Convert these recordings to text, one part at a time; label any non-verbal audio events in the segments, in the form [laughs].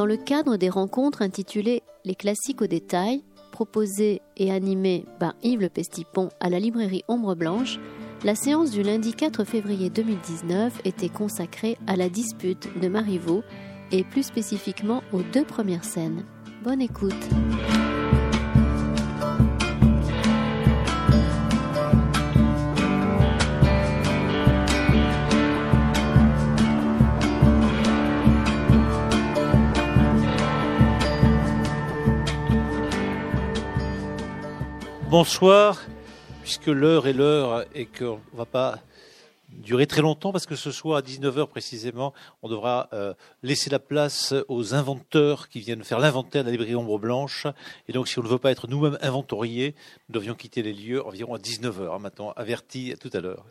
Dans le cadre des rencontres intitulées Les classiques au détail, proposées et animées par Yves Le Pestipon à la librairie Ombre Blanche, la séance du lundi 4 février 2019 était consacrée à la dispute de Marivaux et plus spécifiquement aux deux premières scènes. Bonne écoute. Bonsoir, puisque l'heure est l'heure et qu'on ne va pas durer très longtemps parce que ce soir à 19h précisément, on devra euh, laisser la place aux inventeurs qui viennent faire l'inventaire de la librairie Ombre Blanche. Et donc, si on ne veut pas être nous-mêmes inventoriés, nous devions quitter les lieux environ à 19h, hein, maintenant averti tout à l'heure.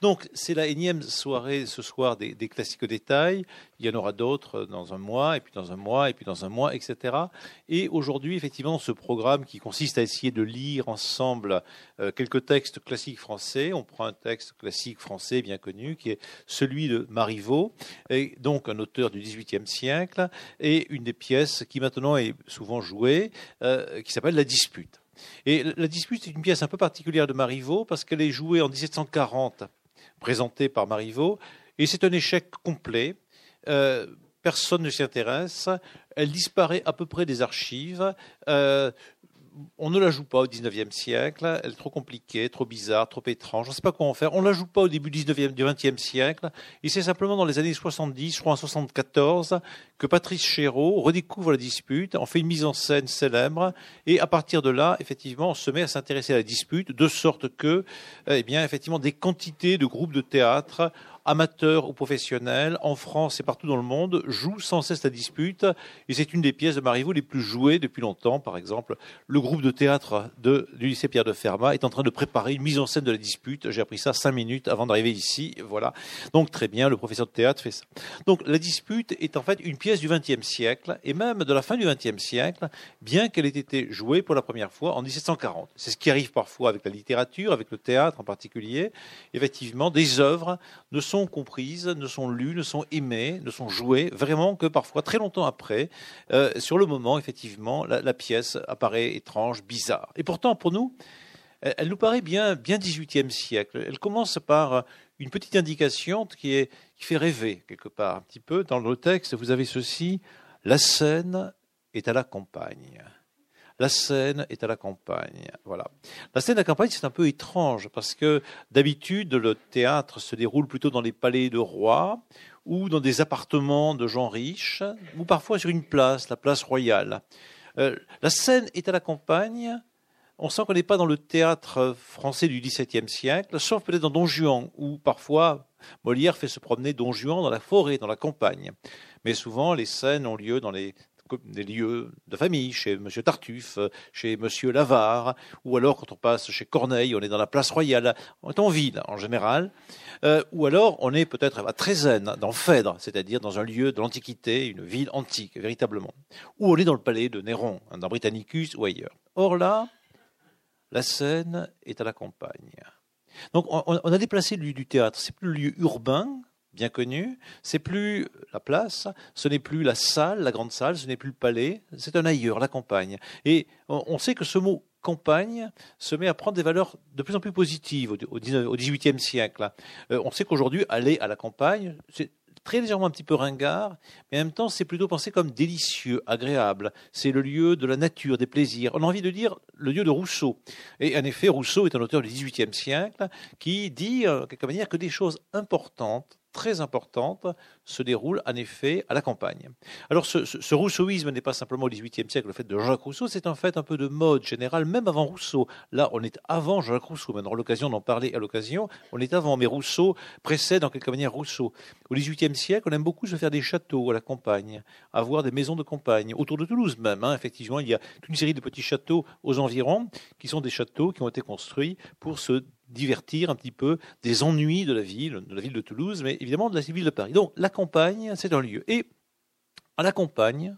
Donc, c'est la énième soirée ce soir des, classiques détails. Il y en aura d'autres dans un mois, et puis dans un mois, et puis dans un mois, etc. Et aujourd'hui, effectivement, ce programme qui consiste à essayer de lire ensemble euh, quelques textes classiques français. On prend un texte classique français bien connu, qui est celui de Marivaux, et donc un auteur du XVIIIe siècle, et une des pièces qui maintenant est souvent jouée, euh, qui s'appelle La Dispute. Et la dispute est une pièce un peu particulière de Marivaux parce qu'elle est jouée en 1740, présentée par Marivaux, et c'est un échec complet. Euh, personne ne s'y intéresse. Elle disparaît à peu près des archives. Euh, on ne la joue pas au 19e siècle, elle est trop compliquée, trop bizarre, trop étrange, on ne sait pas en faire. On ne la joue pas au début du, 19e, du 20e siècle, et c'est simplement dans les années 70, je crois en 74, que Patrice Chéreau redécouvre la dispute, en fait une mise en scène célèbre, et à partir de là, effectivement, on se met à s'intéresser à la dispute, de sorte que, eh bien, effectivement, des quantités de groupes de théâtre amateurs ou professionnels, en France et partout dans le monde, jouent sans cesse la dispute. Et c'est une des pièces de Marivaux les plus jouées depuis longtemps. Par exemple, le groupe de théâtre de, du lycée Pierre de Fermat est en train de préparer une mise en scène de la dispute. J'ai appris ça cinq minutes avant d'arriver ici. Voilà. Donc très bien, le professeur de théâtre fait ça. Donc la dispute est en fait une pièce du XXe siècle et même de la fin du XXe siècle, bien qu'elle ait été jouée pour la première fois en 1740. C'est ce qui arrive parfois avec la littérature, avec le théâtre en particulier. Effectivement, des œuvres ne sont comprises, ne sont lues, ne sont aimées, ne sont jouées, vraiment que parfois, très longtemps après, euh, sur le moment, effectivement, la, pièce apparaît étrange, bizarre. Et pourtant, pour nous, elle, nous paraît bien, bien 18e siècle. Elle commence par une petite indication qui, est, qui fait rêver, quelque part, un petit peu. Dans le texte, vous avez ceci, la scène est à la campagne la scène est à la campagne. Voilà. La scène à la campagne, c'est un peu étrange parce que d'habitude, le théâtre se déroule plutôt dans les palais de rois ou dans des appartements de gens riches ou parfois sur une place, la place royale. Euh, la scène est à la campagne. On sent qu'on n'est pas dans le théâtre français du XVIIe siècle, sauf peut-être dans Don Juan, où parfois Molière fait se promener Don Juan dans la forêt, dans la campagne. Mais souvent, les scènes ont lieu dans les des lieux de famille, chez M. Tartuffe, chez M. Lavare, ou alors quand on passe chez Corneille, on est dans la place royale, on est en ville en général, euh, ou alors on est peut-être à Trézène, dans Phèdre, c'est-à-dire dans un lieu de l'Antiquité, une ville antique, véritablement, ou on est dans le palais de Néron, hein, dans Britannicus ou ailleurs. Or là, la scène est à la campagne. Donc on, a déplacé le lieu du théâtre, c'est plus le lieu urbain, bien connu. C'est plus la place, ce n'est plus la salle, la grande salle, ce n'est plus le palais, c'est un ailleurs, la campagne. Et on sait que ce mot campagne se met à prendre des valeurs de plus en plus positives au XVIIIe siècle. Euh, on sait qu'aujourd'hui, aller à la campagne, c'est très légèrement un petit peu ringard, mais en même temps, c'est plutôt pensé comme délicieux, agréable. C'est le lieu de la nature, des plaisirs. On a envie de dire le lieu de Rousseau. Et en effet, Rousseau est un auteur du XVIIIe siècle qui dit, de quelque manière, que des choses importantes très importante se déroule en effet à la campagne. Alors ce, rousseauisme n'est pas simplement au XVIIIe siècle le fait de Jacques Rousseau, c'est en fait un peu de mode générale, même avant Rousseau. Là, on est avant Jacques Rousseau, aura l'occasion d'en parler à l'occasion, on est avant, mais Rousseau précède en quelque manière Rousseau. Au XVIIIe siècle, on aime beaucoup se faire des châteaux à la campagne, avoir des maisons de campagne, autour de Toulouse même. Hein. effectivement, il y a toute une série de petits châteaux aux environs, qui sont des châteaux qui ont été construits pour se divertir un petit peu des ennuis de la ville, de la ville de Toulouse, mais évidemment de la ville de Paris. Donc la campagne, c'est un lieu. Et à la campagne,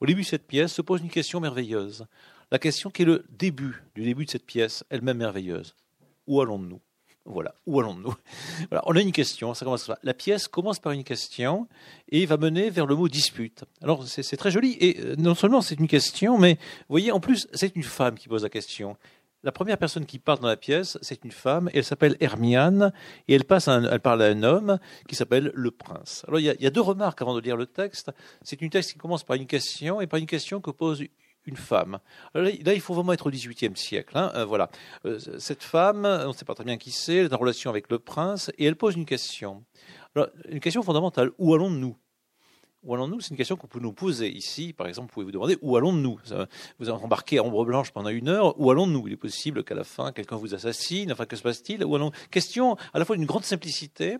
au début de cette pièce, se pose une question merveilleuse. La question qui est le début du début de cette pièce, elle-même merveilleuse. où allons-nous? Voilà, où allons-nous? Voilà, On a une question, ça commence La pièce commence par une question et va mener vers le mot dispute. Alors c'est très joli, et euh, non seulement c'est une question, mais vous voyez, en plus, c'est une femme qui pose la question. La première personne qui parle dans la pièce, c'est une femme, elle s'appelle Hermiane, et elle, passe elle parle à un homme qui s'appelle le prince. Alors il y, a, deux remarques avant de lire le texte. C'est une texte qui commence par une question, et par une question que pose une femme. Là, il faut vraiment être au XVIIIe siècle. Hein, euh, voilà. Euh, cette femme, on ne sait pas très bien qui c'est, elle est en relation avec le prince, et elle pose une question. une question fondamentale. Où allons-nous? Où allons-nous? C'est une question qu'on peut nous poser ici. Par exemple, vous pouvez vous demander où allons-nous? Vous avez embarqué à Ombre Blanche pendant une heure. Où allons-nous? Il est possible qu'à la fin, quelqu'un vous assassine. Enfin, que se passe-t-il? Allons Question à la fois d'une grande simplicité,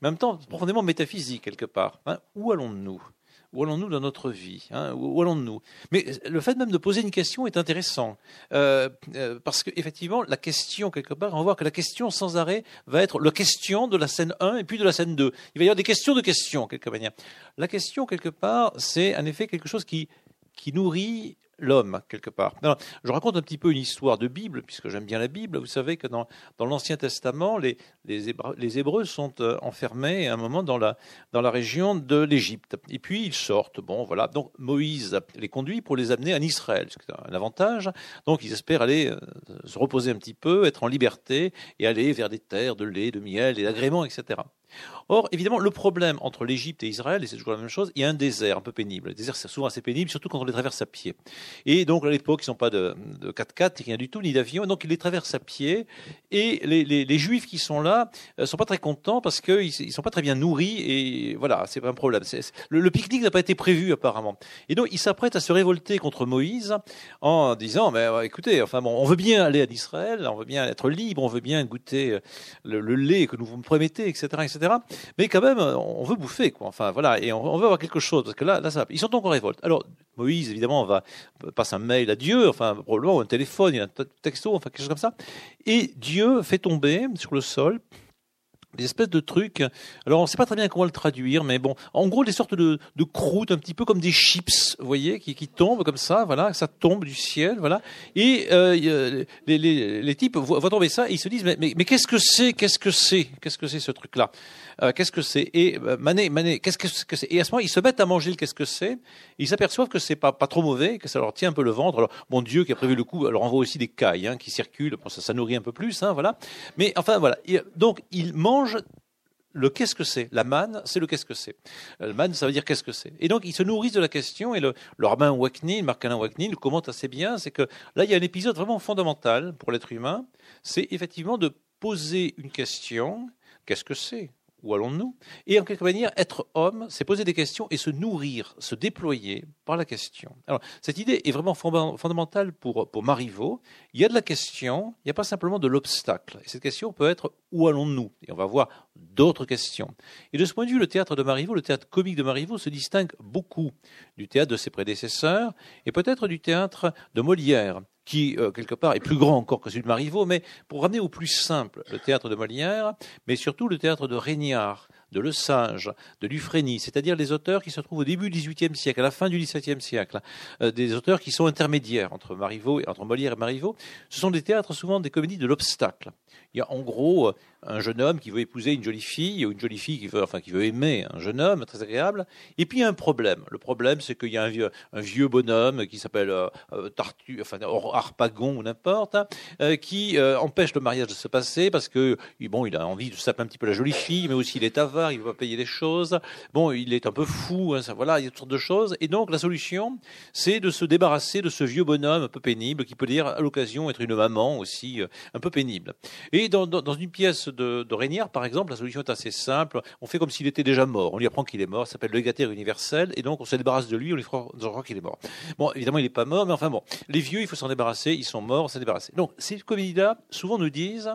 mais en même temps profondément métaphysique quelque part. Hein? où allons-nous? Où allons-nous dans notre vie hein, Où allons-nous? Mais le fait même de poser une question est intéressant, euh, euh, parce qu'effectivement, la question, quelque part, on va voir que la question sans arrêt va être la question de la scène 1 et puis de la scène 2. Il va y avoir des questions de questions, quelque manière. La question, quelque part, c'est en effet quelque chose qui, qui nourrit l'homme, quelque part. je raconte un petit peu une histoire de Bible, puisque j'aime bien la Bible. Vous savez que dans, dans l'Ancien Testament, les, les, Hébreux, les, Hébreux, sont euh, enfermés à un moment dans la, dans la région de l'Égypte. Et puis ils sortent. Bon, voilà. Donc Moïse les conduit pour les amener en Israël, ce qui est un avantage. Donc ils espèrent aller euh, se reposer un petit peu, être en liberté et aller vers des terres de lait, de miel et d'agréments, etc. Or, évidemment, le problème entre l'Égypte et Israël, et c'est toujours la même chose, il y a un désert un peu pénible. Le désert, c'est souvent assez pénible, surtout quand on les traverse à pied. Et donc, à l'époque, ils n'ont pas de, 4x4, rien du tout, ni d'avion, donc ils les traversent à pied. Et les, Juifs qui sont là ne euh, sont pas très contents parce qu'ils ne sont pas très bien nourris, et voilà, c'est un problème. le, pique-nique n'a pas été prévu, apparemment. Et donc, ils s'apprêtent à se révolter contre Moïse en disant, mais euh, écoutez, enfin bon, on veut bien aller à Israël, on veut bien être libre, on veut bien goûter le, le lait que nous vous promettez, etc., etc. Mais quand même, on veut bouffer, quoi. Enfin, voilà, et on, veut avoir quelque chose, parce que là, ça, ils sont donc en révolte. Alors, Moïse, évidemment, va passe un mail à Dieu, enfin, probablement un téléphone, il y a un texto, enfin, quelque chose comme ça. Et Dieu fait tomber sur le sol des espèces de trucs. Alors, on ne sait pas très bien comment le traduire, mais bon, en gros, des sortes de, de croûtes, un petit peu comme des chips, vous voyez, qui, qui tombent comme ça, voilà, ça tombe du ciel, voilà. Et euh, les, les, les, types voient, tomber ça, ils se disent, mais, mais, mais qu'est-ce que c'est, qu'est-ce que c'est, qu'est-ce que c'est ce truc-là? Euh, Qu'est-ce que c'est? Et euh, Mané, Mané, qu'est-ce que c'est Et à ce moment, ils se mettent à manger le qu'est-ce que c'est. Ils s'aperçoivent que c'est pas pas trop mauvais, que ça leur tient un peu le ventre. Alors, bon Dieu qui a prévu le coup, leur envoie aussi des cailles hein, qui circulent, bon, ça, ça nourrit un peu plus, hein, voilà. Mais enfin voilà. donc ils mangent le qu'est-ce que c'est. La manne, c'est le qu'est-ce que c'est. Euh, le manne, ça veut dire qu'est-ce que c'est. Et donc, ils se nourrissent de la question, et le, le rabbin Marc-Alain Wakni, le commente assez bien, c'est que là, il y a un épisode vraiment fondamental pour l'être humain, c'est effectivement de poser une question, qu'est-ce que c'est? Où allons-nous? Et en quelque manière, être homme, c'est poser des questions et se nourrir, se déployer par la question. Alors, cette idée est vraiment fondamentale pour, Marivaux. Il y a de la question, il n'y a pas simplement de l'obstacle. Et cette question peut être où allons-nous? Et on va voir d'autres questions. Et de ce point de vue, le théâtre de Marivaux, le théâtre comique de Marivaux se distingue beaucoup du théâtre de ses prédécesseurs et peut-être du théâtre de Molière qui, euh, quelque part, est plus grand encore que celui de Marivaux, mais pour ramener au plus simple le théâtre de Molière, mais surtout le théâtre de Régnard, de Le Sage, de Dufresne, c'est-à-dire les auteurs qui se trouvent au début du XVIIIe siècle, à la fin du XVIIe siècle, euh, des auteurs qui sont intermédiaires entre Marivaux et entre Molière et Marivaux. Ce sont des théâtres souvent des comédies de l'obstacle. Il y a en gros un jeune homme qui veut épouser une jolie fille, ou une jolie fille qui veut, enfin, qui veut aimer un jeune homme très agréable. Et puis il y a un problème. Le problème, c'est qu'il y a un vieux, bonhomme qui s'appelle euh, euh enfin Harpagon ou n'importe, hein, euh, qui euh, empêche le mariage de se passer parce que bon, il a envie de saper un petit peu la jolie fille, mais aussi il est avare, il veut pas payer les choses. Bon, il est un peu fou, hein, ça, voilà, il y a toutes sortes de choses. Et donc la solution, c'est de se débarrasser de ce vieux bonhomme un peu pénible qui peut dire à l'occasion être une maman aussi un peu pénible. Et dans, dans, une pièce de, de par exemple, la solution est assez simple. On fait comme s'il était déjà mort. On lui apprend qu'il est mort. Ça s'appelle le légataire universel. Et donc, on se débarrasse de lui. On lui croire qu'il est mort. Bon, évidemment, il n'est pas mort, mais enfin bon. Les vieux, il faut s'en débarrasser. Ils sont morts, on s'en débarrasser. Donc, ces comédies-là, souvent nous disent,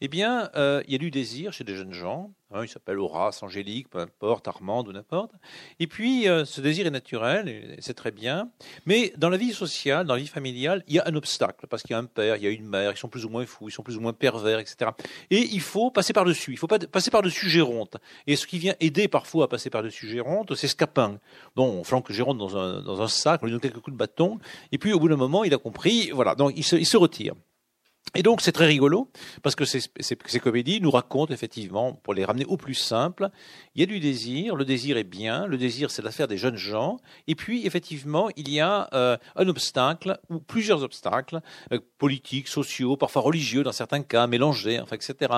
eh bien, euh, il y a du désir chez des jeunes gens. Hein, il s'appelle Horace, Angélique, peu importe, Armande ou n'importe. Et puis, euh, ce désir est naturel, c'est très bien. Mais dans la vie sociale, dans la vie familiale, il y a un obstacle, parce qu'il y a un père, il y a une mère, ils sont plus ou moins fous, ils sont plus ou moins pervers, etc. Et il faut passer par-dessus, il faut pas passer par-dessus Géronte. Et ce qui vient aider parfois à passer par-dessus Géronte, c'est Scapin. Bon, on flanque Géronte dans un, sac, on lui donne quelques coups de bâton, et puis au bout d'un moment, il a compris, voilà, donc il se retire. Et donc c'est très rigolo parce que ces, comédies nous racontent effectivement, pour les ramener au plus simple, il y a du désir, le désir est bien, le désir c'est l'affaire des jeunes gens, et puis effectivement il y a euh, un obstacle ou plusieurs obstacles euh, politiques, sociaux, parfois religieux dans certains cas, mélangés, enfin etc.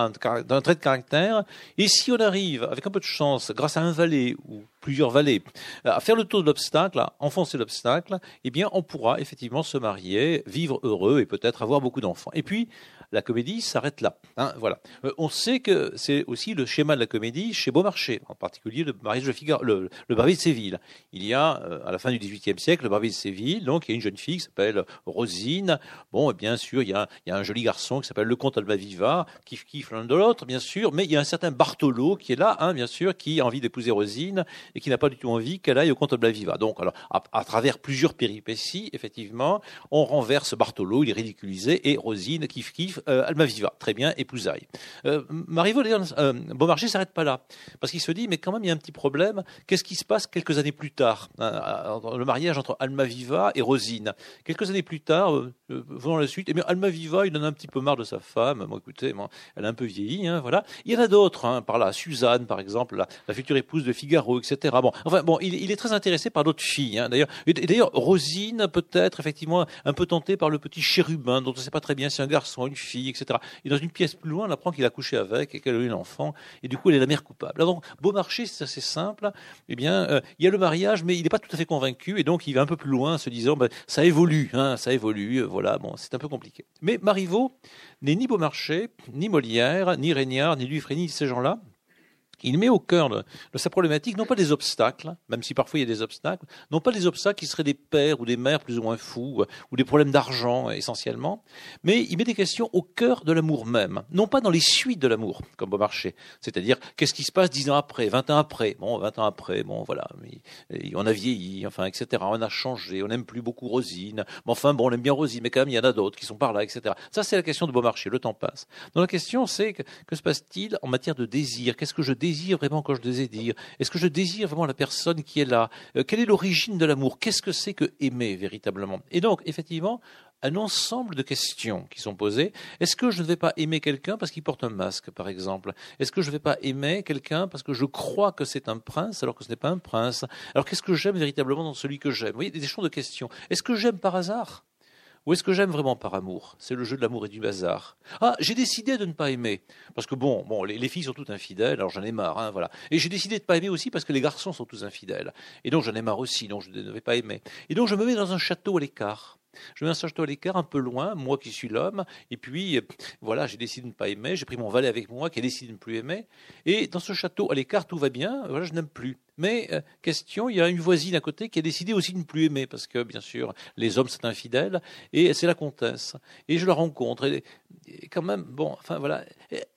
D'un trait de caractère. Et si on arrive avec un peu de chance, grâce à un valet ou plusieurs valets, à faire le tour de l'obstacle, à enfoncer l'obstacle, eh bien on pourra effectivement se marier, vivre heureux et peut-être avoir beaucoup d'enfants. Et puis puis la comédie s'arrête là. Hein, voilà. Euh, on sait que c'est aussi le schéma de la comédie chez Beaumarchais, en particulier le mariage de Figaro, le, le de Séville. Il y a, euh, à la fin du XVIIIe siècle, le Barbier de Séville, donc il y a une jeune fille qui s'appelle Rosine. Bon, et bien sûr, il y, a, un joli garçon qui s'appelle le comte Almaviva, qui kiffe l'un de l'autre, bien sûr, mais il y a un certain Bartolo qui est là, hein, bien sûr, qui a envie d'épouser Rosine et qui n'a pas du tout envie qu'elle aille au comte Almaviva. Donc, alors, à, à, travers plusieurs péripéties, effectivement, on renverse Bartolo, il est ridiculisé, et Rosine kiffe kiffe euh, Almaviva, très bien, épousaille. Euh, Marivaux, euh, Beaumarchais s'arrête pas là, parce qu'il se dit, mais quand même, il y a un petit problème. Qu'est-ce qui se passe quelques années plus tard hein, Le mariage entre Almaviva et Rosine? Quelques années plus tard, euh, venant la suite, eh Almaviva, il en a un petit peu marre de sa femme. Bon, écoutez, elle a un peu vieilli, hein, voilà. Il y en a d'autres, hein, par là, Suzanne, par exemple, la, future épouse de Figaro, etc. Bon, enfin, bon, il, est très intéressé par d'autres filles, d'ailleurs. Et, d'ailleurs, Rosine, peut-être, effectivement, un peu tentée par le petit chérubin, dont on ne sait pas très bien si un garçon, une fille, etc. Et dans une pièce plus loin, on apprend qu'il a couché avec et qu'elle a eu un enfant, et du coup, elle est la mère coupable. Alors, Beaumarchais, c'est assez simple. Eh bien, euh, il y a le mariage, mais il n'est pas tout à fait convaincu, et donc il va un peu plus loin, se disant, ben, ça évolue, hein, ça évolue, euh, voilà, bon, c'est un peu compliqué. Mais Marivaux n'est ni Beaumarchais, ni Molière, ni Régnard, ni Dufresne, ni ces gens-là. Il met au cœur de, sa problématique non pas des obstacles, même si parfois il y a des obstacles, non pas des obstacles qui seraient des pères ou des mères plus ou moins fous, euh, ou des problèmes d'argent essentiellement, mais il met des questions au cœur de l'amour même, non pas dans les suites de l'amour, comme Beaumarchais, c'est-à-dire qu'est-ce qui se passe dix ans après, vingt ans après, bon, vingt ans après, bon, voilà, on a vieilli, enfin, etc., on a changé, on n'aime plus beaucoup Rosine, mais enfin, bon, on aime bien Rosine, mais quand même, il y en a d'autres qui sont par là, etc. Ça, c'est la question de Beaumarchais, le temps passe. Donc la question, c'est que, que se passe-t-il en matière de désir? Qu'est-ce que je désire vraiment quand je désire Est-ce que je désire vraiment la personne qui est là? Euh, Quelle est l'origine de l'amour? Qu'est-ce que c'est que aimer véritablement? Et donc, effectivement, un ensemble de questions qui sont posées. Est-ce que je ne vais pas aimer quelqu'un parce qu'il porte un masque, par exemple? Est-ce que je ne vais pas aimer quelqu'un parce que je crois que c'est un prince alors que ce n'est pas un prince? Alors qu'est-ce que j'aime véritablement dans celui que j'aime? Vous voyez, des champs de questions. Est-ce que j'aime par hasard? Ou est-ce que j'aime vraiment par amour? C'est le jeu de l'amour et du hasard. Ah, j'ai décidé de ne pas aimer. Parce que bon, bon les, filles sont toutes infidèles, alors j'en ai marre, hein, voilà. Et j'ai décidé de ne pas aimer aussi parce que les garçons sont tous infidèles. Et donc j'en ai marre aussi, donc je ne vais pas aimer. Et donc je me mets dans un château à l'écart. Je mets un château à l'écart un peu loin, moi qui suis l'homme, et puis voilà, j'ai décidé de ne pas aimer, j'ai pris mon valet avec moi qui a décidé de ne plus aimer, et dans ce château à l'écart tout va bien, voilà, je n'aime plus. Mais euh, question, il y a une voisine à côté qui a décidé aussi de ne plus aimer, parce que bien sûr, les hommes sont infidèles, et c'est la comtesse. Et je la rencontre, et quand même, bon, enfin voilà,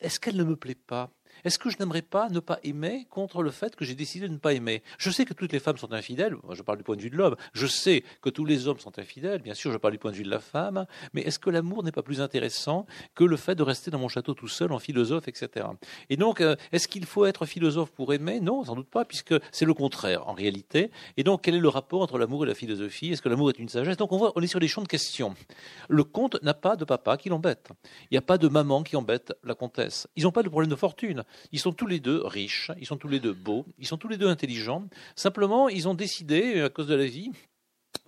est-ce qu'elle ne me plaît pas? Est-ce que je n'aimerais pas ne pas aimer contre le fait que j'ai décidé de ne pas aimer? Je sais que toutes les femmes sont infidèles, je parle du point de vue de l'homme, je sais que tous les hommes sont infidèles, bien sûr je parle du point de vue de la femme, mais est-ce que l'amour n'est pas plus intéressant que le fait de rester dans mon château tout seul en philosophe, etc. Et donc, euh, est-ce qu'il faut être philosophe pour aimer? Non, sans doute pas, puisque c'est le contraire en réalité. Et donc, quel est le rapport entre l'amour et la philosophie? Est-ce que l'amour est une sagesse? Donc, on voit, on est sur des champs de questions. Le comte n'a pas de papa qui l'embête. Il n'y a pas de maman qui embête la comtesse. Ils n'ont pas de problème de fortune. Ils sont tous les deux riches, ils sont tous les deux beaux, ils sont tous les deux intelligents. Simplement, ils ont décidé, à cause de la vie,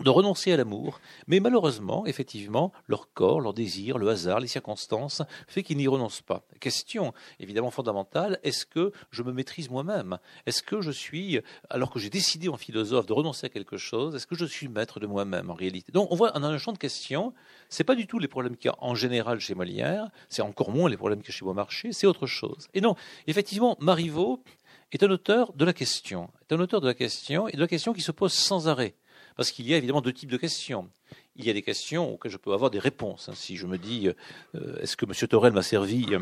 de renoncer à l'amour, mais malheureusement, effectivement, leur corps, leur désir, le hasard, les circonstances, fait qu'ils n'y renoncent pas. Question évidemment fondamentale, est-ce que je me maîtrise moi-même? Est-ce que je suis, alors que j'ai décidé en philosophe de renoncer à quelque chose, est-ce que je suis maître de moi-même en réalité? Donc on voit, on a un champ de questions, c'est pas du tout les problèmes qu'il y a en général chez Molière, c'est encore moins les problèmes qu'il y a chez Beaumarchais, c'est autre chose. Et non, effectivement, Marivaux est un auteur de la question, est un auteur de la question, et de la question qui se pose sans arrêt. Parce qu'il y a évidemment deux types de questions. Il y a des questions auxquelles je peux avoir des réponses. Hein. Si je me dis, euh, est-ce que M. Torel m'a servi euh,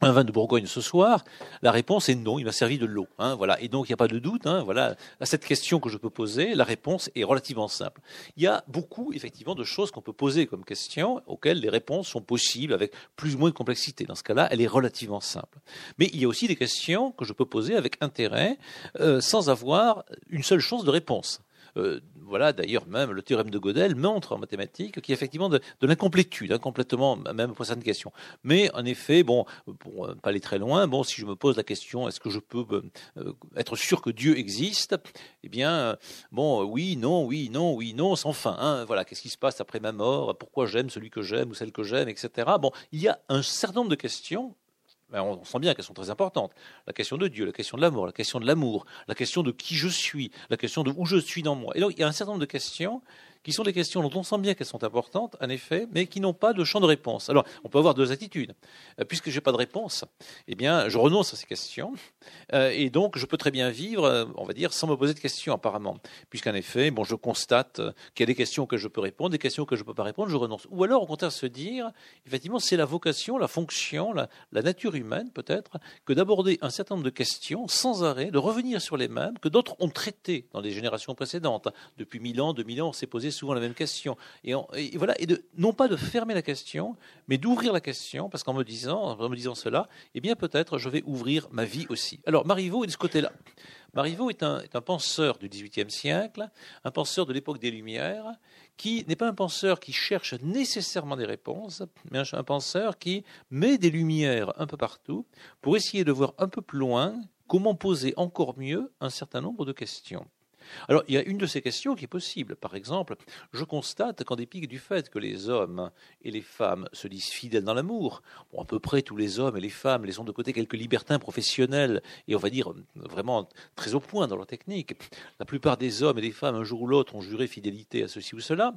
un vin de Bourgogne ce soir? La réponse est non, il m'a servi de l'eau. Hein, voilà. Et donc il n'y a pas de doute. Hein, voilà. À cette question que je peux poser, la réponse est relativement simple. Il y a beaucoup effectivement de choses qu'on peut poser comme questions auxquelles les réponses sont possibles avec plus ou moins de complexité. Dans ce cas-là, elle est relativement simple. Mais il y a aussi des questions que je peux poser avec intérêt euh, sans avoir une seule chance de réponse. Euh, voilà, d'ailleurs, même le théorème de Gödel montre en mathématiques qu'il y a effectivement de, l'incomplétude, incomplètement, même pour certaines questions. Mais en effet, bon, pour pas aller très loin, bon, si je me pose la question, est-ce que je peux euh, être sûr que Dieu existe? Eh bien, bon, oui, non, oui, non, oui, non, sans fin. Hein. voilà, qu'est-ce qui se passe après ma mort? Pourquoi j'aime celui que j'aime ou celle que j'aime, etc. Bon, il y a un certain nombre de questions on sent bien qu'elles sont très importantes. La question de Dieu, la question de l'amour, la question de l'amour, la question de qui je suis, la question de où je suis dans moi. Et donc, il y a un certain nombre de questions qui sont des questions dont on sent bien qu'elles sont importantes, en effet, mais qui n'ont pas de champ de réponse. Alors, on peut avoir deux attitudes. Euh, puisque je n'ai pas de réponse, eh bien, je renonce à ces questions, euh, et donc je peux très bien vivre, euh, on va dire, sans me poser de questions, apparemment. Puisqu'en effet, bon, je constate qu'il y a des questions que je peux répondre, des questions que je ne peux pas répondre, je renonce. Ou alors, au contraire, se dire, effectivement, c'est la vocation, la fonction, la, la nature humaine, peut-être, que d'aborder un certain nombre de questions sans arrêt, de revenir sur les mêmes que d'autres ont traitées dans les générations précédentes. Depuis mille ans, deux mille ans, on s'est posé souvent la même question. Et, voilà, et non pas de fermer la question, mais d'ouvrir la question, parce qu'en me disant, en me disant cela, eh bien peut-être je vais ouvrir ma vie aussi. Alors Marivaux est de ce côté-là. Marivaux est est un penseur du XVIIIe siècle, un penseur de l'époque des Lumières, qui n'est pas un penseur qui cherche nécessairement des réponses, mais un penseur qui met des lumières un peu partout pour essayer de voir un peu plus loin comment poser encore mieux un certain nombre de questions. Alors, il y a une de ces questions qui est possible. Par exemple, je constate qu'en dépit du fait que les hommes et les femmes se disent fidèles dans l'amour, bon, à peu près tous les hommes et les femmes laissons de côté quelques libertins professionnels et on va dire vraiment très au point dans leur technique. La plupart des hommes et des femmes, un jour ou l'autre, ont juré fidélité à ceci ou cela.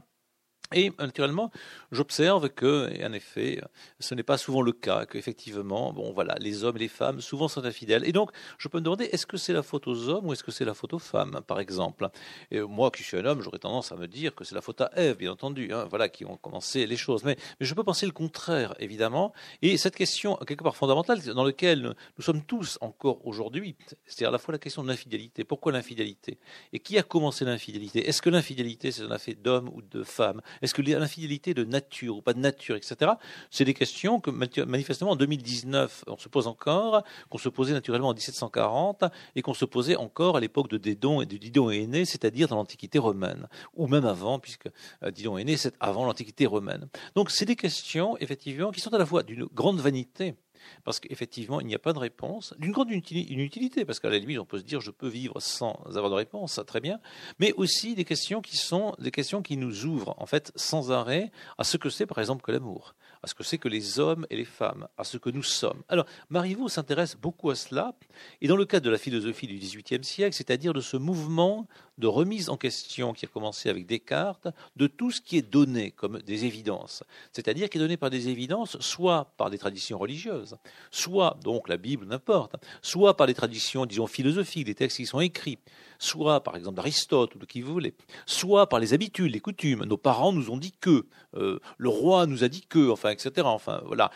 Et naturellement, j'observe que, en effet, ce n'est pas souvent le cas, qu'effectivement, bon, voilà, les hommes et les femmes souvent sont infidèles. Et donc, je peux me demander, est-ce que c'est la faute aux hommes ou est-ce que c'est la faute aux femmes, par exemple? Et Moi, qui suis un homme, j'aurais tendance à me dire que c'est la faute à Ève, bien entendu, hein, voilà, qui ont commencé les choses. Mais, mais je peux penser le contraire, évidemment. Et cette question, quelque part fondamentale, dans laquelle nous sommes tous encore aujourd'hui, c'est à la fois la question de l'infidélité. Pourquoi l'infidélité? Et qui a commencé l'infidélité? Est-ce que l'infidélité, c'est un affaire d'homme ou de femme? Est-ce que l'infidélité de nature ou pas de nature, etc. C'est des questions que manifestement en 2019 on se pose encore, qu'on se posait naturellement en 1740 et qu'on se posait encore à l'époque de Dédon et de Didon et Aîné, c'est-à-dire dans l'Antiquité romaine, ou même avant, puisque euh, Didon et Aîné c'est avant l'Antiquité romaine. Donc c'est des questions effectivement qui sont à la fois d'une grande vanité parce qu'effectivement, il n'y a pas de réponse, d'une grande inutilité, parce qu'à la limite, on peut se dire, je peux vivre sans avoir de réponse, ça très bien, mais aussi des questions qui sont des questions qui nous ouvrent, en fait, sans arrêt, à ce que c'est, par exemple, que l'amour, à ce que c'est que les hommes et les femmes, à ce que nous sommes. Alors, Marivaux s'intéresse beaucoup à cela, et dans le cadre de la philosophie du XVIIIe siècle, c'est-à-dire de ce mouvement de remise en question qui a commencé avec Descartes, de tout ce qui est donné comme des évidences, c'est-à-dire qui est donné par des évidences, soit par des traditions religieuses, soit donc la Bible, n'importe, soit par des traditions, disons, philosophiques, des textes qui sont écrits, soit par exemple d'Aristote ou de qui vous voulez, soit par les habitudes, les coutumes. Nos parents nous ont dit que, euh, le roi nous a dit que, enfin, etc. Enfin, voilà,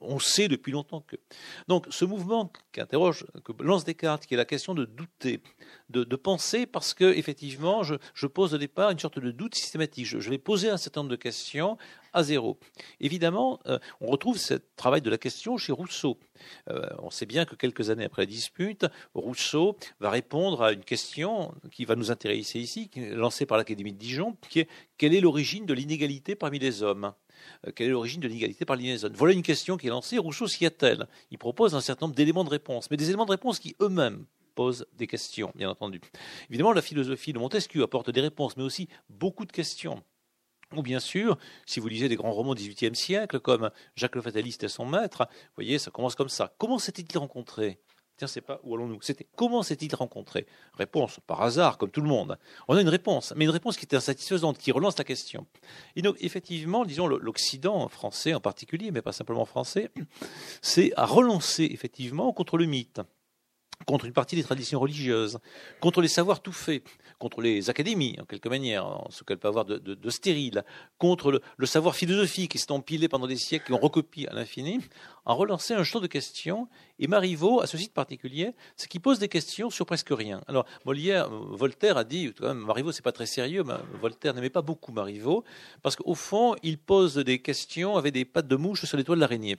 on sait depuis longtemps que. Donc, ce mouvement qui interroge, que lance Descartes, qui est la question de douter, de, penser, parce que effectivement, je, pose au départ une sorte de doute systématique. Je, vais poser un certain nombre de questions à zéro. Évidemment, euh, on retrouve ce travail de la question chez Rousseau. Euh, on sait bien que quelques années après la dispute, Rousseau va répondre à une question qui va nous intéresser ici, lancée par l'Académie de Dijon, qui est quelle est l'origine de l'inégalité parmi les hommes? Euh, quelle est l'origine de l'inégalité les hommes? Voilà une question qui est lancée. Rousseau s'y attelle. Il propose un certain nombre d'éléments de réponse, mais des éléments de réponse qui eux-mêmes posent des questions, bien entendu. Évidemment, la philosophie de Montesquieu apporte des réponses, mais aussi beaucoup de questions. Ou bien sûr, si vous lisez des grands romans du XVIIIe siècle, comme Jacques le Fataliste et son maître, vous voyez, ça commence comme ça. Comment s'était-il rencontré? Tiens, c'est pas où allons-nous C'était comment s'est-il rencontré? Réponse par hasard, comme tout le monde. On a une réponse, mais une réponse qui est insatisfaisante, qui relance la question. Effectivement, disons l'Occident français en particulier, mais pas simplement français, [clears throat] c'est à relancer effectivement contre le mythe contre une partie des traditions religieuses, contre les savoirs tout faits, contre les académies, en quelque manière, ce qu'elles peuvent avoir de, stérile, contre le, savoir philosophique qui s'est empilé pendant des siècles et ont recopié à l'infini, en relancer un champ de questions. Et Marivaux a ce site particulier, c'est qu'il pose des questions sur presque rien. Alors, Molière, euh, Voltaire a dit, quand même, Marivaux, c'est pas très sérieux, mais Voltaire n'aimait pas beaucoup Marivaux, parce qu'au fond, il pose des questions avec des pattes de mouche sur les toits de l'araignée.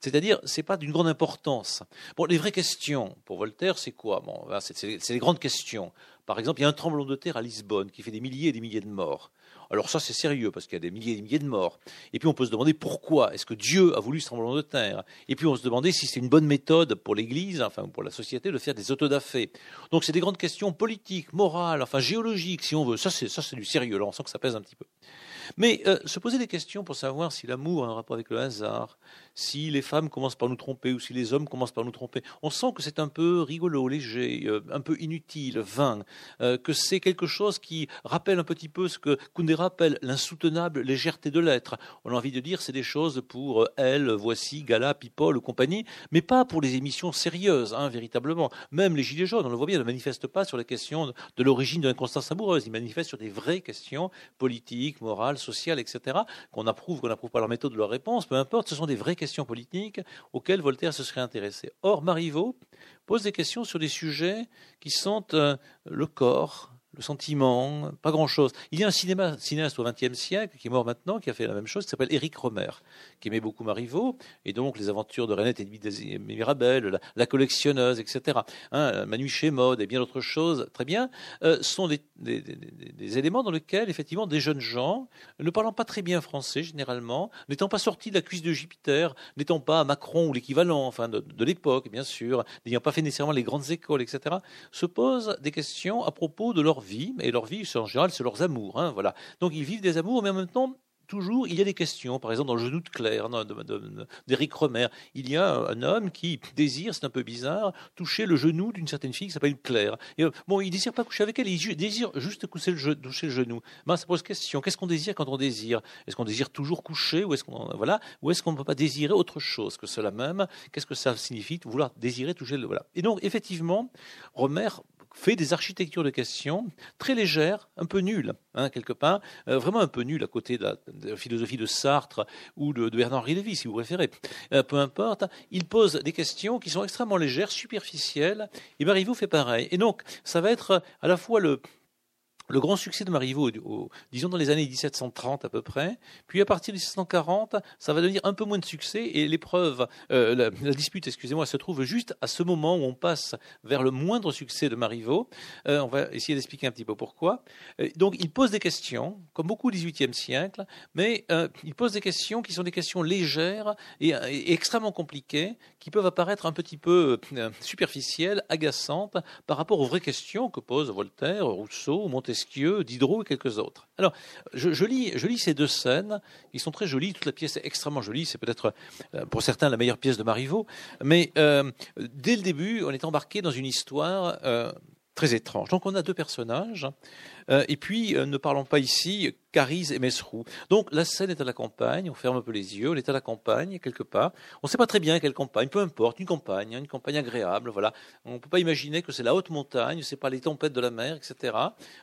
C'est-à-dire, c'est pas d'une grande importance. Bon, les vraies questions, pour Voltaire, c'est quoi? Bon, c'est les grandes questions. Par exemple, il y a un tremblement de terre à Lisbonne qui fait des milliers et des milliers de morts. Alors ça, c'est sérieux parce qu'il y a des milliers et des milliers de morts. Et puis on peut se demander pourquoi est-ce que Dieu a voulu ce tremblement de terre? Et puis on se demandait si c'est une bonne méthode pour l'Église, enfin pour la société, de faire des autodafés. Donc c'est des grandes questions politiques, morales, enfin géologiques, si on veut. Ça, c'est du sérieux. Là, on sent que ça pèse un petit peu. Mais euh, se poser des questions pour savoir si l'amour a un rapport avec le hasard, si les femmes commencent par nous tromper ou si les hommes commencent par nous tromper. On sent que c'est un peu rigolo, léger, euh, un peu inutile, vain, euh, que c'est quelque chose qui rappelle un petit peu ce que Kundera appelle l'insoutenable légèreté de l'être. On a envie de dire c'est des choses pour elle, voici, Gala, People, compagnie, mais pas pour les émissions sérieuses, hein, véritablement. Même les Gilets jaunes, on le voit bien, ne manifestent pas sur la question de l'origine de l'inconstance amoureuse, ils manifestent sur des vraies questions politiques, morales, sociales, etc., qu'on approuve, qu'on n'approuve pas leur méthode leur réponse, peu importe, ce sont des vraies questions questions politiques auxquelles Voltaire se serait intéressé. Or, Marivaux pose des questions sur des sujets qui sont euh, le corps, le sentiment, pas grand-chose. Il y a un cinéaste au XXe siècle, qui est mort maintenant, qui a fait la même chose, qui s'appelle Éric Romer, qui aimait beaucoup Marivaux, et donc les aventures de Renette et de Mirabel, la, collectionneuse, etc. Hein, Manu Mode et bien d'autres choses, très bien, euh, sont des, éléments dans lesquels, effectivement, des jeunes gens, ne parlant pas très bien français généralement, n'étant pas sortis de la cuisse de Jupiter, n'étant pas Macron ou l'équivalent, enfin de, de l'époque, bien sûr, n'ayant pas fait nécessairement les grandes écoles, etc., se posent des questions à propos de leur vie, et leur vie, en général, c'est leurs amours. Hein, voilà. Donc ils vivent des amours, mais en même temps, toujours, il y a des questions. Par exemple, dans le genou de Claire, d'Éric Romer, il y a un homme qui désire, c'est un peu bizarre, toucher le genou d'une certaine fille qui s'appelle Claire. Euh, bon, il désire pas coucher avec elle, il désire juste toucher le, toucher le genou. Ben, ça pose question. Qu'est-ce qu'on désire quand on désire? Est-ce qu'on désire toujours coucher ou est-ce qu'on voilà, ou est-ce qu'on ne peut pas désirer autre chose que cela même? Qu'est-ce que ça signifie vouloir désirer toucher le voilà Et donc, effectivement, Romer fait des architectures de questions très légères, un peu nulles, hein, quelque part, euh, vraiment un peu nulles à côté de la, philosophie de Sartre ou de, Bernard-Henri si vous préférez. Euh, peu importe, il pose des questions qui sont extrêmement légères, superficielles, et Marivaux fait pareil. Et donc, ça va être à la fois le, le grand succès de Marivaux, disons dans les années 1730 à peu près, puis à partir de 1740, ça va devenir un peu moins de succès et l'épreuve, euh, la, dispute, excusez-moi, se trouve juste à ce moment où on passe vers le moindre succès de Marivaux. Euh, on va essayer d'expliquer un petit peu pourquoi. Euh, donc il pose des questions, comme beaucoup au XVIIIe siècle, mais il pose des questions qui sont des questions légères et, et, extrêmement compliquées, qui peuvent apparaître un petit peu superficielles, agaçantes par rapport aux vraies questions que posent Voltaire, Rousseau, Montesquieu Montesquieu, Diderot et quelques autres. Alors, je, lis, je lis ces deux scènes, qui sont très jolies, toute la pièce est extrêmement jolie, c'est peut-être euh, pour certains la meilleure pièce de Marivaux, mais euh, dès le début, on est embarqué dans une histoire euh, très étrange. Donc on a deux personnages, et puis ne parlons pas ici Carise et Mesrou. Donc la scène est à la campagne, on ferme un peu les yeux, on est à la campagne quelque part. On ne sait pas très bien quelle campagne, peu importe, une campagne, hein, une campagne agréable, voilà. On ne peut pas imaginer que c'est la haute montagne, c'est pas les tempêtes de la mer, etc.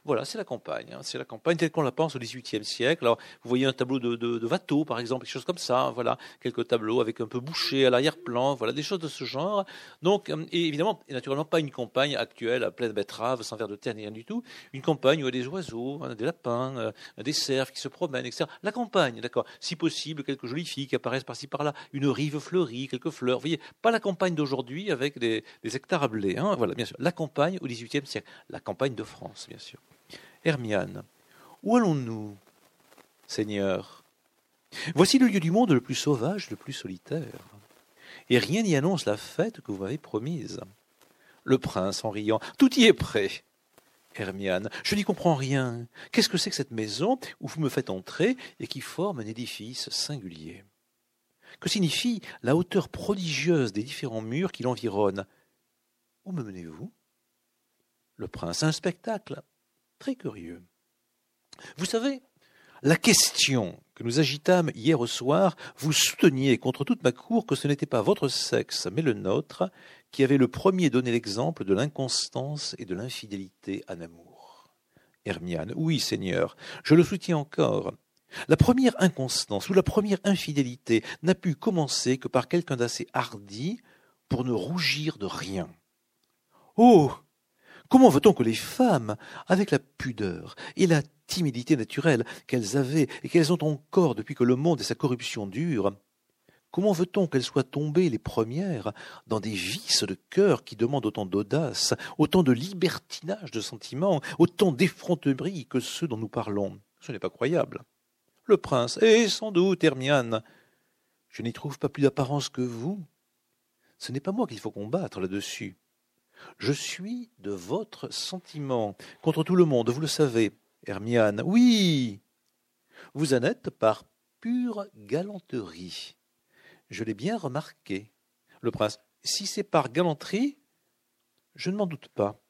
Voilà, c'est la campagne, hein. c'est la campagne telle qu'on la pense au XVIIIe siècle. Alors vous voyez un tableau de, de, Watteau, par exemple, quelque chose comme ça, voilà, quelques tableaux avec un peu bouché à l'arrière-plan, voilà, des choses de ce genre. Donc, euh, et évidemment, et naturellement pas une campagne actuelle à pleine betterave, sans verre de terre ni rien du tout, une campagne où des oiseaux, des lapins, euh, des cerfs qui se promènent, etc. La campagne, d'accord. Si possible, quelques jolies filles qui apparaissent par-ci par-là, une rive fleurie, quelques fleurs. Vous voyez, pas la campagne d'aujourd'hui avec des, hectares à blé. Hein. Voilà, bien sûr. La campagne au XVIIIe siècle, la campagne de France, bien sûr. Hermiane, où allons-nous, Seigneur? Voici le lieu du monde le plus sauvage, le plus solitaire. Et rien n'y annonce la fête que vous m'avez promise. Le prince, en riant, tout y est prêt. Hermiane, je n'y comprends rien. Qu'est-ce que c'est que cette maison où vous me faites entrer et qui forme un édifice singulier? Que signifie la hauteur prodigieuse des différents murs qui l'environnent? Où me menez-vous? Le prince, un spectacle. Très curieux. Vous savez, la question que nous agitâmes hier au soir, vous souteniez contre toute ma cour que ce n'était pas votre sexe, mais le nôtre, qui avait le premier donné l'exemple de l'inconstance et de l'infidélité à amour. Hermiane, oui, Seigneur, je le soutiens encore. La première inconstance ou la première infidélité n'a pu commencer que par quelqu'un d'assez hardi pour ne rougir de rien. Oh Comment veut-on que les femmes, avec la pudeur et la timidité naturelle qu'elles avaient et qu'elles ont encore depuis que le monde et sa corruption durent, comment veut-on qu'elles soient tombées les premières dans des vices de cœur qui demandent autant d'audace, autant de libertinage de sentiments, autant d'effronterie que ceux dont nous parlons? Ce n'est pas croyable. Le prince, et sans doute, Hermiane, je n'y trouve pas plus d'apparence que vous. Ce n'est pas moi qu'il faut combattre là-dessus. Je suis de votre sentiment, contre tout le monde, vous le savez. Hermiane, oui. Vous en êtes par pure galanterie. Je l'ai bien remarqué. Le prince, si c'est par galanterie, je ne m'en doute pas.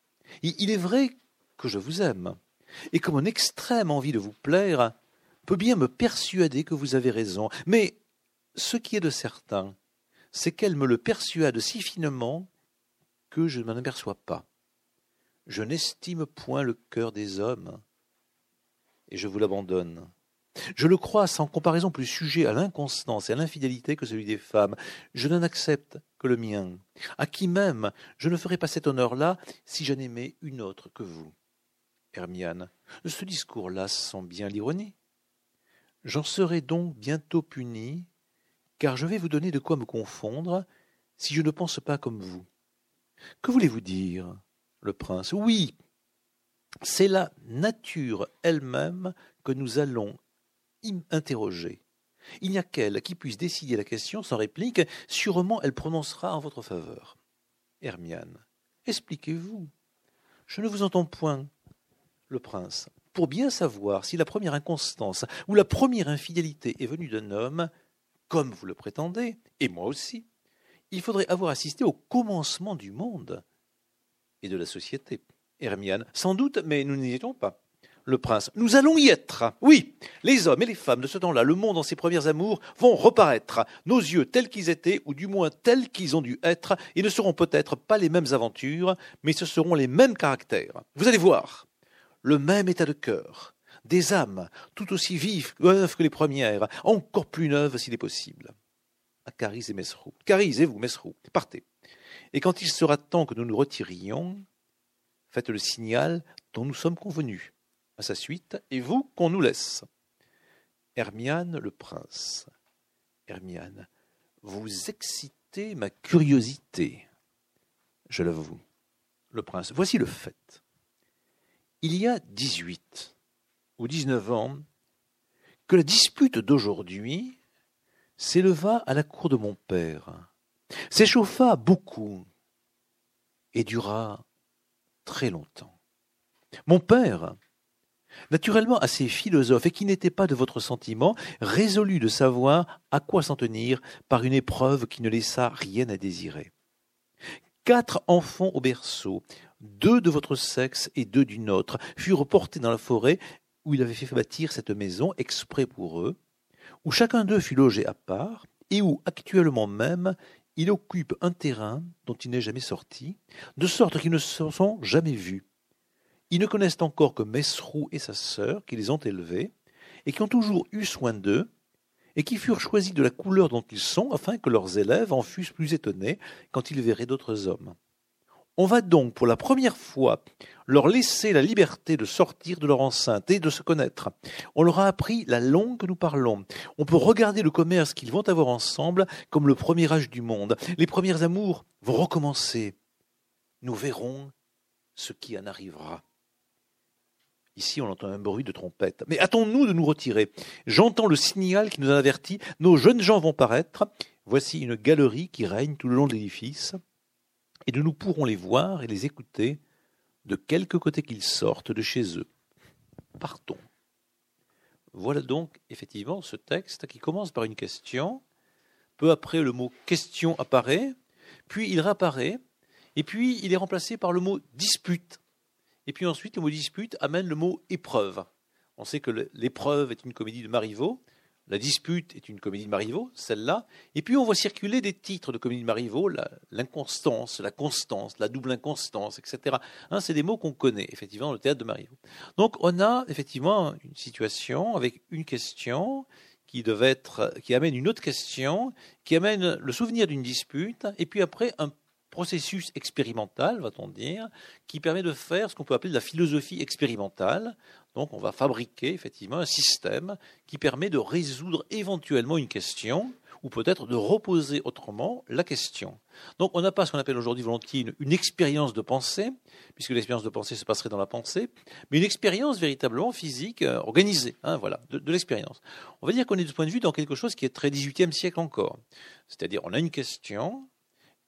Il est vrai que je vous aime, et que mon extrême envie de vous plaire peut bien me persuader que vous avez raison. Mais ce qui est de certain, c'est qu'elle me le persuade si finement que je ne m'en aperçois pas. Je n'estime point le cœur des hommes, et je vous l'abandonne. Je le crois sans comparaison plus sujet à l'inconstance et à l'infidélité que celui des femmes. Je n'en accepte que le mien, à qui même je ne ferais pas cet honneur-là si je n'aimais une autre que vous. Hermiane, ce discours-là sent bien l'ironie. J'en serai donc bientôt puni, car je vais vous donner de quoi me confondre si je ne pense pas comme vous. Que voulez-vous dire Le prince? Oui, c'est la nature elle-même que nous allons interroger. Il n'y a qu'elle qui puisse décider la question sans réplique. Sûrement, elle prononcera en votre faveur. Hermiane. Expliquez-vous. Je ne vous entends point. Le prince. Pour bien savoir si la première inconstance ou la première infidélité est venue d'un homme, comme vous le prétendez, et moi aussi, il faudrait avoir assisté au commencement du monde et de la société. Hermiane, sans doute, mais nous n'y étions pas. Le prince, nous allons y être. Oui, les hommes et les femmes de ce temps-là, le monde en ses premiers amours, vont reparaître. Nos yeux tels qu'ils étaient, ou du moins tels qu'ils ont dû être, et ne seront peut-être pas les mêmes aventures, mais ce seront les mêmes caractères. Vous allez voir, le même état de cœur, des âmes tout aussi vives que les premières, encore plus neuves s'il est possible à Caris et Mesrou. Caris et vous, Mesrou, partez. Et quand il sera temps que nous nous retirions, faites le signal dont nous sommes convenus. À sa suite, et vous qu'on nous laisse. Hermiane le prince. Hermiane, vous excitez ma curiosité. Je l'avoue. Le prince, voici le fait. Il y a dix-huit ou dix-neuf ans que la dispute d'aujourd'hui s'éleva à la cour de mon père, s'échauffa beaucoup et dura très longtemps. Mon père, naturellement assez philosophe et qui n'était pas de votre sentiment, résolut de savoir à quoi s'en tenir par une épreuve qui ne laissa rien à désirer. Quatre enfants au berceau, deux de votre sexe et deux du nôtre, furent portés dans la forêt où il avait fait bâtir cette maison exprès pour eux, où chacun d'eux fut logé à part, et où actuellement même il occupe un terrain dont il n'est jamais sorti, de sorte qu'ils ne se sont jamais vus. Ils ne connaissent encore que Mesrou et sa sœur, qui les ont élevés, et qui ont toujours eu soin d'eux, et qui furent choisis de la couleur dont ils sont, afin que leurs élèves en fussent plus étonnés quand ils verraient d'autres hommes. On va donc pour la première fois leur laisser la liberté de sortir de leur enceinte et de se connaître. On leur a appris la langue que nous parlons. On peut regarder le commerce qu'ils vont avoir ensemble comme le premier âge du monde. Les premiers amours vont recommencer. Nous verrons ce qui en arrivera. Ici, on entend un bruit de trompette. Mais hâtons-nous de nous retirer. J'entends le signal qui nous avertit. Nos jeunes gens vont paraître. Voici une galerie qui règne tout le long de l'édifice et nous pourrons les voir et les écouter de quelque côté qu'ils sortent de chez eux. Partons. Voilà donc effectivement ce texte qui commence par une question. Peu après, le mot question apparaît, puis il réapparaît, et puis il est remplacé par le mot dispute. Et puis ensuite, le mot dispute amène le mot épreuve. On sait que l'épreuve est une comédie de Marivaux. La dispute est une comédie de Marivaux, celle-là. Et puis on voit circuler des titres de comédie de Marivaux, l'inconstance, la, constance, la double inconstance, etc. Hein, c'est des mots qu'on connaît effectivement dans le théâtre de Marivaux. Donc on a effectivement une situation avec une question qui devait être, qui amène une autre question, qui amène le souvenir d'une dispute, et puis après un processus expérimental, va-t-on dire, qui permet de faire ce qu'on peut appeler de la philosophie expérimentale. Donc on va fabriquer effectivement un système qui permet de résoudre éventuellement une question ou peut-être de reposer autrement la question. Donc on n'a pas ce qu'on appelle aujourd'hui volontiers une, expérience de pensée, puisque l'expérience de pensée se passerait dans la pensée, mais une expérience véritablement physique, euh, organisée, hein, voilà, de, de l'expérience. On va dire qu'on est de ce point de vue dans quelque chose qui est très 18e siècle encore. C'est-à-dire on a une question,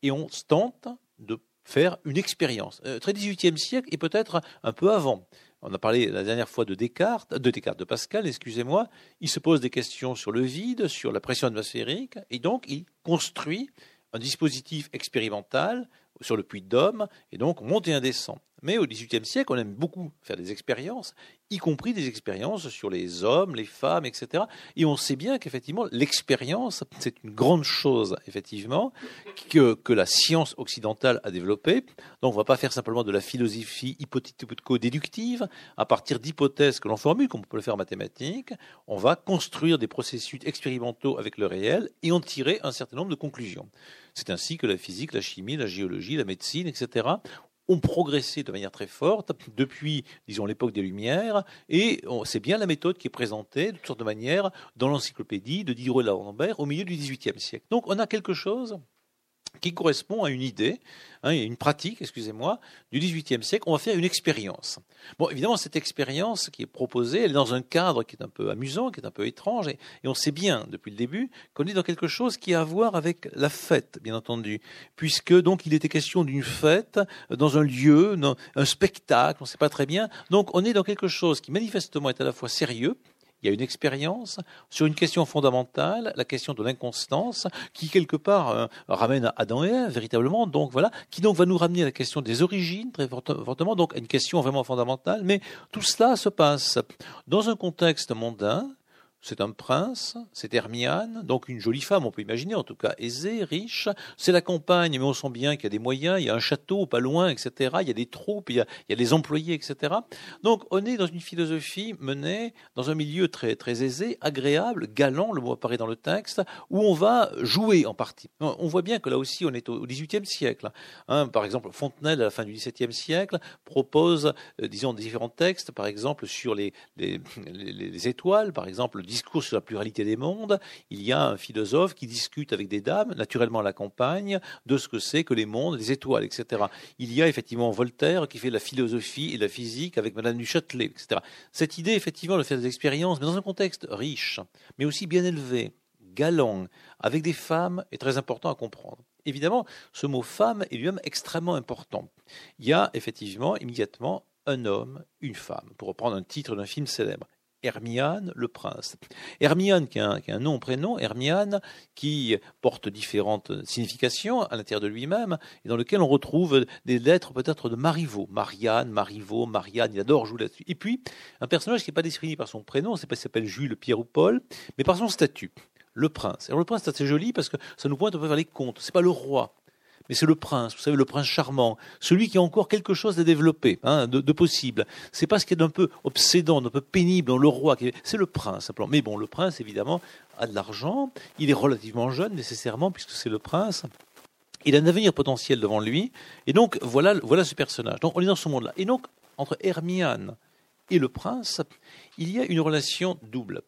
et on tente de faire une expérience. Euh, très 18e siècle et peut-être un peu avant. On a parlé la dernière fois de Descartes, de Descartes, de Pascal, excusez-moi. Il se pose des questions sur le vide, sur la pression atmosphérique, et donc il construit un dispositif expérimental sur le puits d'homme, et donc monter un descend. Mais au XVIIIe siècle, on aime beaucoup faire des expériences, y compris des expériences sur les hommes, les femmes, etc. Et on sait bien qu'effectivement, l'expérience, c'est une grande chose, effectivement, que, que la science occidentale a développée. Donc, on ne va pas faire simplement de la philosophie hypothético-déductive à partir d'hypothèses que l'on formule, comme on peut le faire en mathématiques. On va construire des processus expérimentaux avec le réel et en tirer un certain nombre de conclusions. C'est ainsi que la physique, la chimie, la géologie, la médecine, etc., ont progressé de manière très forte depuis, l'époque des Lumières, et c'est bien la méthode qui est présentée de toutes sortes de manières dans l'encyclopédie de Diderot Lambert au milieu du XVIIIe siècle. Donc on a quelque chose qui correspond à une idée, hein, une pratique, excusez-moi, du XVIIIe siècle. On va faire une expérience. Bon, évidemment, cette expérience qui est proposée, elle est dans un cadre qui est un peu amusant, qui est un peu étrange, et, on sait bien depuis le début qu'on est dans quelque chose qui a à voir avec la fête, bien entendu, puisque donc il était question d'une fête dans un lieu, un spectacle, on ne sait pas très bien. Donc on est dans quelque chose qui manifestement est à la fois sérieux, il y a une expérience sur une question fondamentale, la question de l'inconstance, qui quelque part euh, ramène à Adam et Ève, véritablement. Donc voilà, qui donc va nous ramener à la question des origines, très fortement, donc une question vraiment fondamentale. Mais tout cela se passe dans un contexte mondain, c'est un prince, c'est Hermiane, donc une jolie femme, on peut imaginer, en tout cas aisée, riche. C'est la campagne, mais on sent bien qu'il y a des moyens, il y a un château pas loin, etc. Il y a des troupes, il y a, des employés, etc. Donc on est dans une philosophie menée dans un milieu très, très aisé, agréable, galant, le mot apparaît dans le texte, où on va jouer en partie. On voit bien que là aussi on est au XVIIIe siècle. Hein, par exemple, Fontenelle, à la fin du XVIIe siècle, propose, euh, disons, différents textes, par exemple, sur les, les, les, les étoiles, par exemple, discours sur la pluralité des mondes, il y a un philosophe qui discute avec des dames, naturellement à la campagne, de ce que c'est que les mondes, les étoiles, etc. Il y a effectivement Voltaire qui fait la philosophie et la physique avec Madame du Châtelet, etc. Cette idée, effectivement, de faire des expériences, mais dans un contexte riche, mais aussi bien élevé, galant, avec des femmes, est très important à comprendre. Évidemment, ce mot femme est lui-même extrêmement important. Il y a effectivement immédiatement un homme, une femme, pour reprendre un titre d'un film célèbre. Hermiane le prince. Hermiane, qui a, un, nom, prénom, Hermiane, qui porte différentes significations à l'intérieur de lui-même, et dans lequel on retrouve des lettres peut-être de Marivaux. Marianne, Marivaux, Marianne, il adore jouer là-dessus. Et puis, un personnage qui n'est pas défini par son prénom, c'est pas s'appelle Jules, Pierre ou Paul, mais par son statut. Le prince. Alors le prince, c'est assez joli parce que ça nous pointe un peu vers les contes. C'est pas le roi mais c'est le prince, vous savez, le prince charmant, celui qui a encore quelque chose à développer, hein, de, de, possible. C'est pas ce qui est d'un peu obsédant, d'un peu pénible dans le roi, c'est le prince simplement. Mais bon, le prince, évidemment, a de l'argent, il est relativement jeune nécessairement, puisque c'est le prince. Il a un avenir potentiel devant lui, et donc voilà, voilà ce personnage. Donc on est dans ce monde-là. Et donc, entre Hermiane et le prince, il y a une relation double.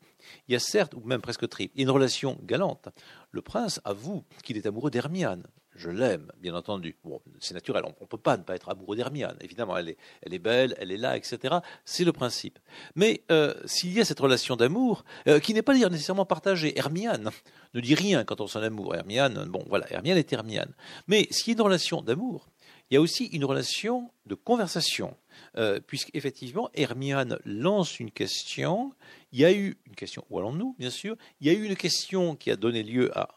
Il y a certes, ou même presque triple, une relation galante. Le prince avoue qu'il est amoureux d'Hermiane je l'aime, bien entendu. C'est naturel, on ne peut pas ne pas être amoureux d'Hermiane. Évidemment, elle est, elle est belle, elle est là, etc. C'est le principe. Mais euh, s'il y a cette relation d'amour, euh, qui n'est pas nécessairement partagée, Hermiane ne dit rien quand on s'en amour. Hermiane, bon, voilà, Hermiane est Hermiane. Mais s'il y a une relation d'amour, il y a aussi une relation de conversation. Euh, puisqu'effectivement, Hermiane lance une question. Il y a eu une question, où allons-nous, bien sûr? Il y a eu une question qui a donné lieu à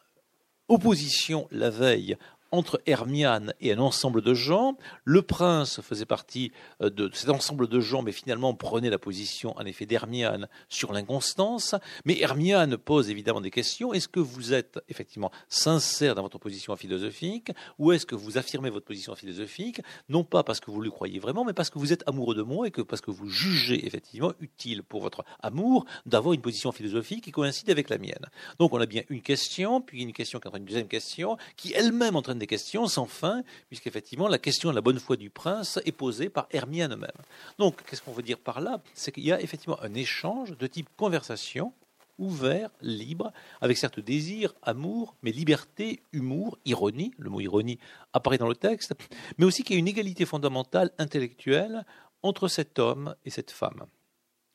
opposition la veille entre Hermiane et un ensemble de gens. Le prince faisait partie euh, de cet ensemble de gens, mais finalement prenait la position, en effet, d'Hermiane sur l'inconstance. Mais Hermiane pose évidemment des questions. Est-ce que vous êtes effectivement sincère dans votre position philosophique, ou est-ce que vous affirmez votre position philosophique, non pas parce que vous le croyez vraiment, mais parce que vous êtes amoureux de moi et que parce que vous jugez effectivement utile pour votre amour d'avoir une position philosophique qui coïncide avec la mienne. Donc on a bien une question, puis une question qui entraîne une deuxième question, qui elle-même entraîne des questions sans fin, puisqu'effectivement, la question de la bonne foi du prince est posée par Hermione même. Donc, qu'est-ce qu'on veut dire par là? C'est qu'il y a effectivement un échange de type conversation, ouvert, libre, avec certes désir, amour, mais liberté, humour, ironie, le mot ironie apparaît dans le texte, mais aussi qu'il y a une égalité fondamentale intellectuelle entre cet homme et cette femme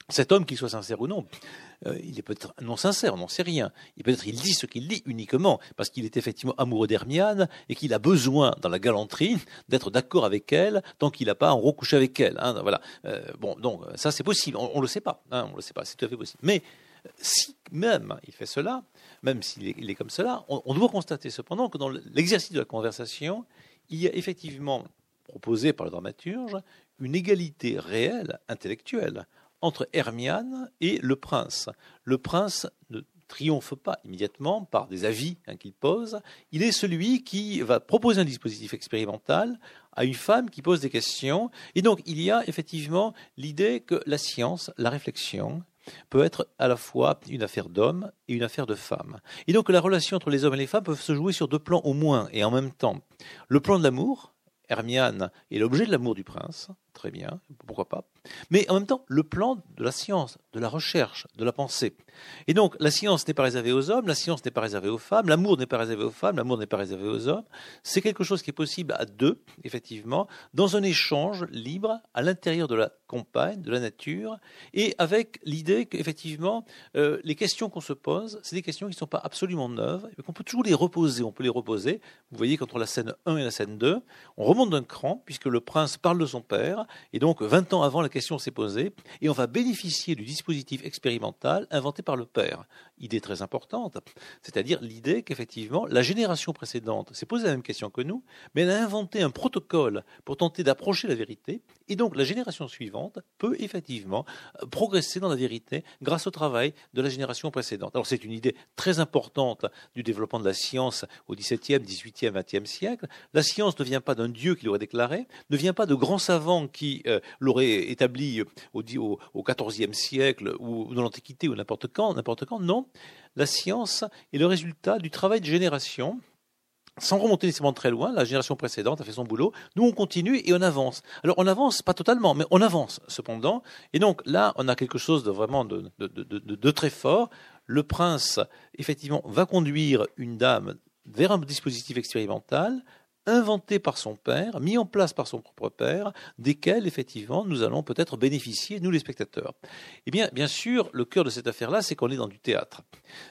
cet homme, qu'il soit sincère ou non, euh, il est peut-être non sincère, on n'en sait rien. Il peut-être il dit ce qu'il dit uniquement parce qu'il est effectivement amoureux d'Hermiane et qu'il a besoin, dans la galanterie, d'être d'accord avec elle tant qu'il n'a pas en recouché avec elle. Hein, voilà. Euh, bon, donc ça c'est possible. On, ne le sait pas. Hein, on le sait pas. C'est tout à fait possible. Mais si même il fait cela, même s'il est, comme cela, on doit constater cependant que dans l'exercice de la conversation, il y a effectivement proposé par le dramaturge une égalité réelle intellectuelle entre Hermiane et le prince. Le prince ne triomphe pas immédiatement par des avis hein, qu'il pose. Il est celui qui va proposer un dispositif expérimental à une femme qui pose des questions. Et donc, il y a effectivement l'idée que la science, la réflexion, peut être à la fois une affaire d'homme et une affaire de femme. Et donc, la relation entre les hommes et les femmes peut se jouer sur deux plans au moins et en même temps. Le plan de l'amour, Hermiane est l'objet de l'amour du prince, très bien, pourquoi pas. Mais en même temps, le plan de la science, de la recherche, de la pensée. Et donc, la science n'est pas réservée aux hommes, la science n'est pas réservée aux femmes, l'amour n'est pas réservé aux femmes, l'amour n'est pas réservé aux hommes. C'est quelque chose qui est possible à deux, effectivement, dans un échange libre à l'intérieur de la compagne, de la nature, et avec l'idée qu'effectivement, euh, les questions qu'on se pose, c'est des questions qui ne sont pas absolument neuves, mais qu'on peut toujours les reposer. On peut les reposer. Vous voyez, entre la scène 1 et la scène 2, on remonte d'un cran, puisque le prince parle de son père, et donc, 20 ans avant, la question s'est posée, et on va bénéficier du dispositif expérimental inventé par le père. Idée très importante, c'est-à-dire l'idée qu'effectivement, la génération précédente s'est posé la même question que nous, mais elle a inventé un protocole pour tenter d'approcher la vérité, et donc la génération suivante peut effectivement progresser dans la vérité grâce au travail de la génération précédente. Alors c'est une idée très importante du développement de la science au XVIIe, XVIIIe, XXe siècle. La science ne vient pas d'un dieu qui l'aurait déclaré, ne vient pas de grands savants qui euh, l'aurait établi au, XIVe siècle ou dans l'Antiquité ou n'importe quand, n'importe quand. Non, la science est le résultat du travail de génération sans remonter nécessairement très loin, la génération précédente a fait son boulot, nous on continue et on avance. Alors on avance pas totalement, mais on avance cependant. Et donc là, on a quelque chose de vraiment de, de très fort. Le prince, effectivement, va conduire une dame vers un dispositif expérimental, inventé par son père, mis en place par son propre père, desquels effectivement nous allons peut-être bénéficier, nous les spectateurs. Eh bien, bien sûr, le cœur de cette affaire-là, c'est qu'on est dans du théâtre.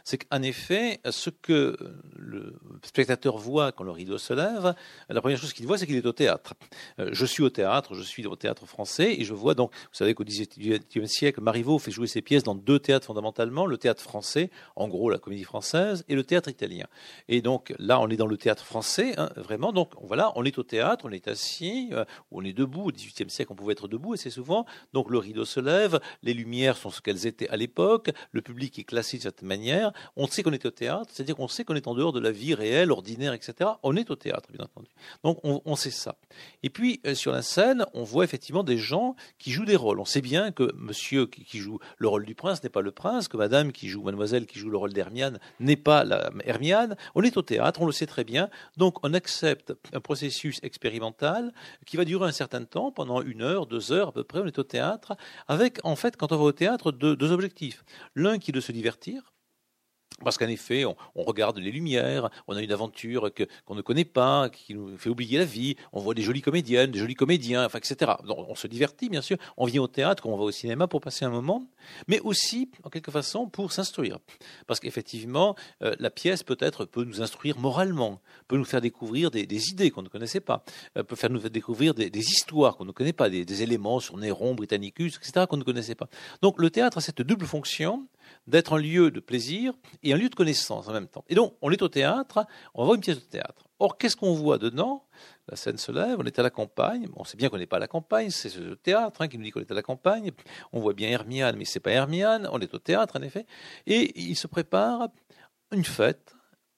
C'est qu'en effet, ce que le spectateur voit quand le rideau se lève, la première chose qu'il voit, c'est qu'il est au théâtre. Euh, je suis au théâtre, je suis au théâtre français, et je vois donc, vous savez qu'au XVIIIe siècle, Marivaux fait jouer ses pièces dans deux théâtres fondamentalement, le théâtre français, en gros la comédie française, et le théâtre italien. Et donc là, on est dans le théâtre français, hein, vraiment. Voilà, on est au théâtre, on est assis, euh, on est debout. Au XVIIIe siècle, on pouvait être debout assez souvent. Donc le rideau se lève, les lumières sont ce qu'elles étaient à l'époque, le public est classé de cette manière. On sait qu'on est au théâtre, c'est-à-dire qu'on sait qu'on est en dehors de la vie réelle, ordinaire, etc. On est au théâtre, bien entendu. Donc on, sait ça. Et puis euh, sur la scène, on voit effectivement des gens qui jouent des rôles. On sait bien que Monsieur qui, joue le rôle du prince n'est pas le prince, que Madame qui joue Mademoiselle qui joue le rôle d'Hermiane n'est pas la Hermiane. On est au théâtre, on le sait très bien. Donc on accepte un processus expérimental qui va durer un certain temps, pendant une heure, deux heures à peu près, on est au théâtre, avec en fait, quand on va au théâtre, deux objectifs. L'un qui est de se divertir, parce qu'en effet, on, regarde les lumières, on a une aventure qu'on ne connaît pas, qui nous fait oublier la vie, on voit des jolies comédiennes, des jolis comédiens, enfin, etc. Donc, on se divertit, bien sûr. On vient au théâtre, on va au cinéma pour passer un moment, mais aussi, en quelque façon, pour s'instruire. Parce qu'effectivement, euh, la pièce, peut-être, peut nous instruire moralement, peut nous faire découvrir des, idées qu'on ne connaissait pas, euh, peut faire nous découvrir des, histoires qu'on ne connaît pas, des, des éléments sur Néron, Britannicus, etc., qu'on ne connaissait pas. Donc, le théâtre a cette double fonction d'être un lieu de plaisir et un lieu de connaissance en même temps. Et donc, on est au théâtre, on voit une pièce de théâtre. Or, qu'est-ce qu'on voit dedans? La scène se lève, on est à la campagne. on sait bien qu'on n'est pas à la campagne, c'est ce théâtre hein, qui nous dit qu'on est à la campagne. On voit bien Hermione, mais c'est pas Hermione, on est au théâtre en effet. Et il se prépare une fête,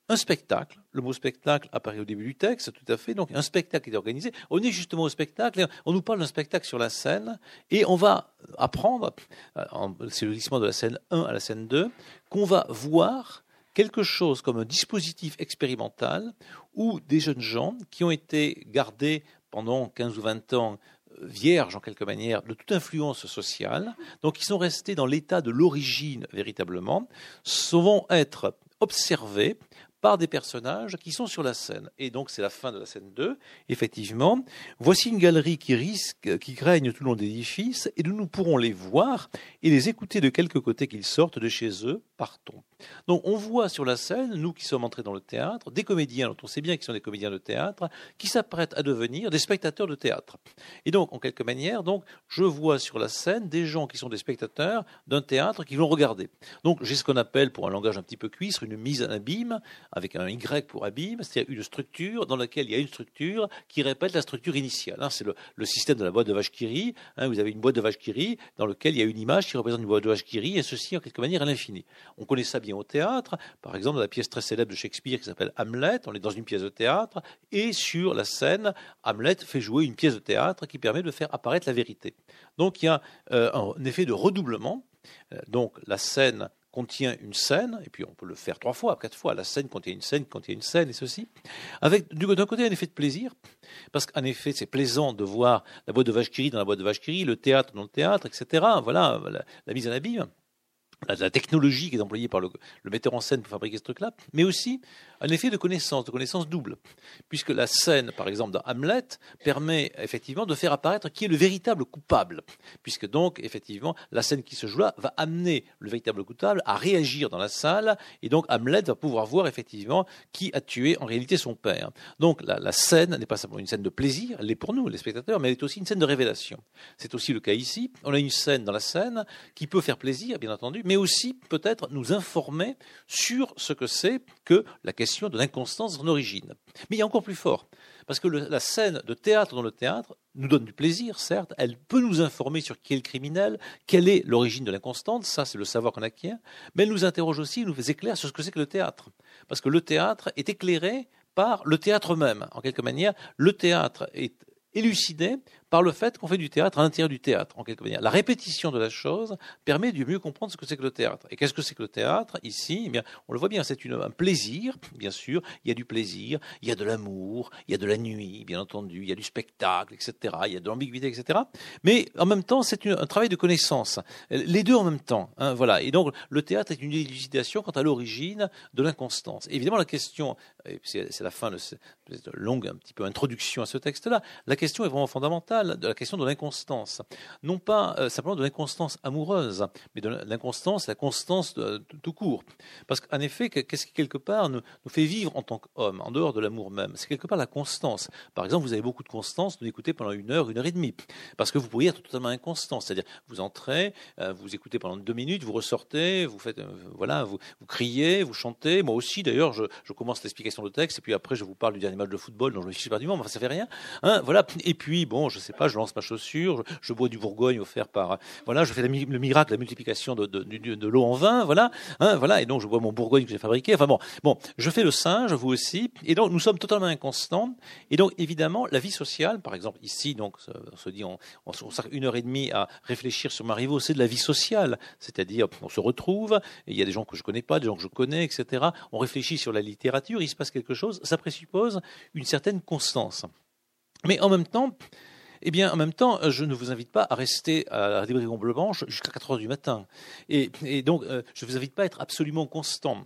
un spectacle. Le mot spectacle apparaît au début du texte, tout à fait. Donc, un spectacle est organisé. On est justement au spectacle. On nous parle d'un spectacle sur la scène et on va apprendre, euh, c'est le glissement de la scène 1 à la scène 2, qu'on va voir quelque chose comme un dispositif expérimental où des jeunes gens qui ont été gardés pendant 15 ou 20 ans euh, vierges en quelque manière de toute influence sociale, donc qui sont restés dans l'état de l'origine véritablement, vont être observés par des personnages qui sont sur la scène. Et donc c'est la fin de la scène 2. Effectivement, voici une galerie qui risque, qui règne tout le long de l'édifice, et nous, nous pourrons les voir et les écouter de quelque côté qu'ils sortent de chez eux, partons. Donc on voit sur la scène, nous qui sommes entrés dans le théâtre, des comédiens, dont on sait bien qu'ils sont des comédiens de théâtre, qui s'apprêtent à devenir des spectateurs de théâtre. Et donc, en quelque manière, donc, je vois sur la scène des gens qui sont des spectateurs d'un théâtre qui vont regarder. Donc j'ai ce qu'on appelle, pour un langage un petit peu cuistre, une mise en abîme, avec un Y pour abîme, c'est-à-dire une structure dans laquelle il y a une structure qui répète la structure initiale. Hein. c'est le, système de la boîte de vache qui hein. vous avez une boîte de vache qui dans laquelle il y a une image qui représente une boîte de vache qui et ceci en quelque manière à l'infini. On connaît ça bien au théâtre, par exemple dans la pièce très célèbre de Shakespeare qui s'appelle Hamlet, on est dans une pièce de théâtre, et sur la scène, Hamlet fait jouer une pièce de théâtre qui permet de faire apparaître la vérité. Donc il y a euh, un effet de redoublement. Euh, donc la scène contient une scène, et puis on peut le faire trois fois, quatre fois, la scène contient une scène, contient une scène, et ceci, avec d'un côté un effet de plaisir, parce qu'en effet c'est plaisant de voir la boîte de vache dans la boîte de vache le théâtre dans le théâtre, etc. Voilà la mise en abîme la technologie qui est employée par le, metteur en scène pour fabriquer ce truc-là, mais aussi un effet de connaissance, de connaissance double. Puisque la scène, par exemple, dans Hamlet, permet effectivement de faire apparaître qui est le véritable coupable. Puisque donc, effectivement, la scène qui se joue là va amener le véritable coupable à réagir dans la salle, et donc Hamlet va pouvoir voir effectivement qui a tué en réalité son père. Donc la, la scène n'est pas simplement une scène de plaisir, elle est pour nous, les spectateurs, mais elle est aussi une scène de révélation. C'est aussi le cas ici. On a une scène dans la scène qui peut faire plaisir, bien entendu, mais aussi peut-être nous informer sur ce que c'est que la question de l'inconstance en origine. Mais il y a encore plus fort, parce que la scène de théâtre dans le théâtre nous donne du plaisir, certes, elle peut nous informer sur qui est le criminel, quelle est l'origine de l'inconstance, ça c'est le savoir qu'on acquiert, mais elle nous interroge aussi, nous fait éclair sur ce que c'est que le théâtre. Parce que le théâtre est éclairé par le théâtre même, en quelque manière. Le théâtre est élucidé par le fait qu'on fait du théâtre à l'intérieur du théâtre, en quelque manière. La répétition de la chose permet de mieux comprendre ce que c'est que le théâtre. Et qu'est-ce que c'est que le théâtre? Ici, eh on le voit bien, c'est un plaisir, bien sûr. Il y a du plaisir, il y a de l'amour, il y a de la nuit, bien entendu, il y a du spectacle, etc. Il y a de l'ambiguïté, etc. Mais en même temps, c'est un travail de connaissance. Les deux en même temps. Hein, voilà. Et donc, le théâtre est une élucidation quant à l'origine de l'inconstance. Évidemment, la question, c'est la fin de cette longue un petit peu introduction à ce texte-là, la question est vraiment fondamentale de la question de l'inconstance. Non pas euh, simplement de l'inconstance amoureuse, mais de l'inconstance, la constance tout court. Parce qu'en effet, qu'est-ce qui quelque part nous, fait vivre en tant qu'homme, en dehors de l'amour même? C'est quelque part la constance. Par exemple, vous avez beaucoup de constance de l'écouter pendant une heure, une heure et demie. Parce que vous pourriez être totalement inconstant. C'est-à-dire, vous entrez, euh, vous écoutez pendant deux minutes, vous ressortez, vous faites, euh, voilà, vous, vous, criez, vous chantez. Moi aussi, d'ailleurs, je, commence l'explication de texte et puis après, je vous parle du dernier match de football dont je me suis perdu, mais enfin, ça fait rien. Hein, voilà. Et puis, bon, je sais pas, je lance ma chaussure, je, bois du Bourgogne offert par, voilà, je fais le miracle, la multiplication de, de, l'eau en vin, voilà, hein, voilà, et donc je bois mon Bourgogne que j'ai fabriqué. Enfin bon, bon, je fais le singe, vous aussi, et donc nous sommes totalement inconstants. Et donc évidemment, la vie sociale, par exemple ici, donc on se dit, on, on, une heure et demie à réfléchir sur Marivaux, c'est de la vie sociale, c'est-à-dire on se retrouve, il y a des gens que je connais pas, des gens que je connais, etc. On réfléchit sur la littérature, il se passe quelque chose, ça présuppose une certaine constance. Mais en même temps, eh bien, en même temps, je ne vous invite pas à rester à la librairie Blanche jusqu'à 4 heures du matin. Et, donc, euh, je ne vous invite pas à être absolument constant.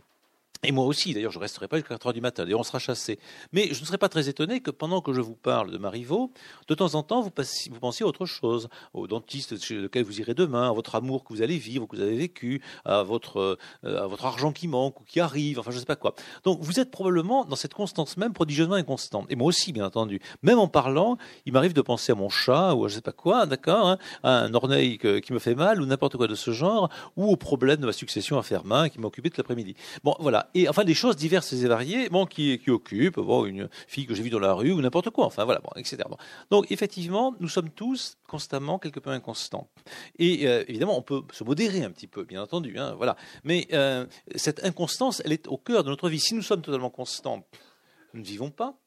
Et moi aussi, d'ailleurs, je ne resterai pas jusqu'à 4 heures du matin. D'ailleurs, on sera chassé. Mais je ne serais pas très étonné que pendant que je vous parle de Marivaux, de temps en temps, vous, pensiez à autre chose. Au dentiste chez lequel vous irez demain, à votre amour que vous allez vivre, que vous avez vécu, à votre, euh, argent qui manque ou qui arrive, enfin, je ne sais pas quoi. Donc, vous êtes probablement dans cette constance même prodigieusement inconstante. Et moi aussi, bien entendu. Même en parlant, il m'arrive de penser à mon chat ou à je ne sais pas quoi, d'accord, hein, à un orneil qui me fait mal ou n'importe quoi de ce genre, ou au problème de ma succession à faire main qui m'a occupé toute l'après-midi. Bon, voilà et enfin des choses diverses et variées, bon, qui, qui occupent, bon, une fille que j'ai vue dans la rue ou n'importe quoi, enfin voilà, bon, etc. Donc effectivement, nous sommes tous constamment quelque peu inconstants. Et euh, évidemment, on peut se modérer un petit peu, bien entendu, hein, voilà. Mais euh, cette inconstance, elle est au cœur de notre vie. Si nous sommes totalement constants, nous ne vivons pas.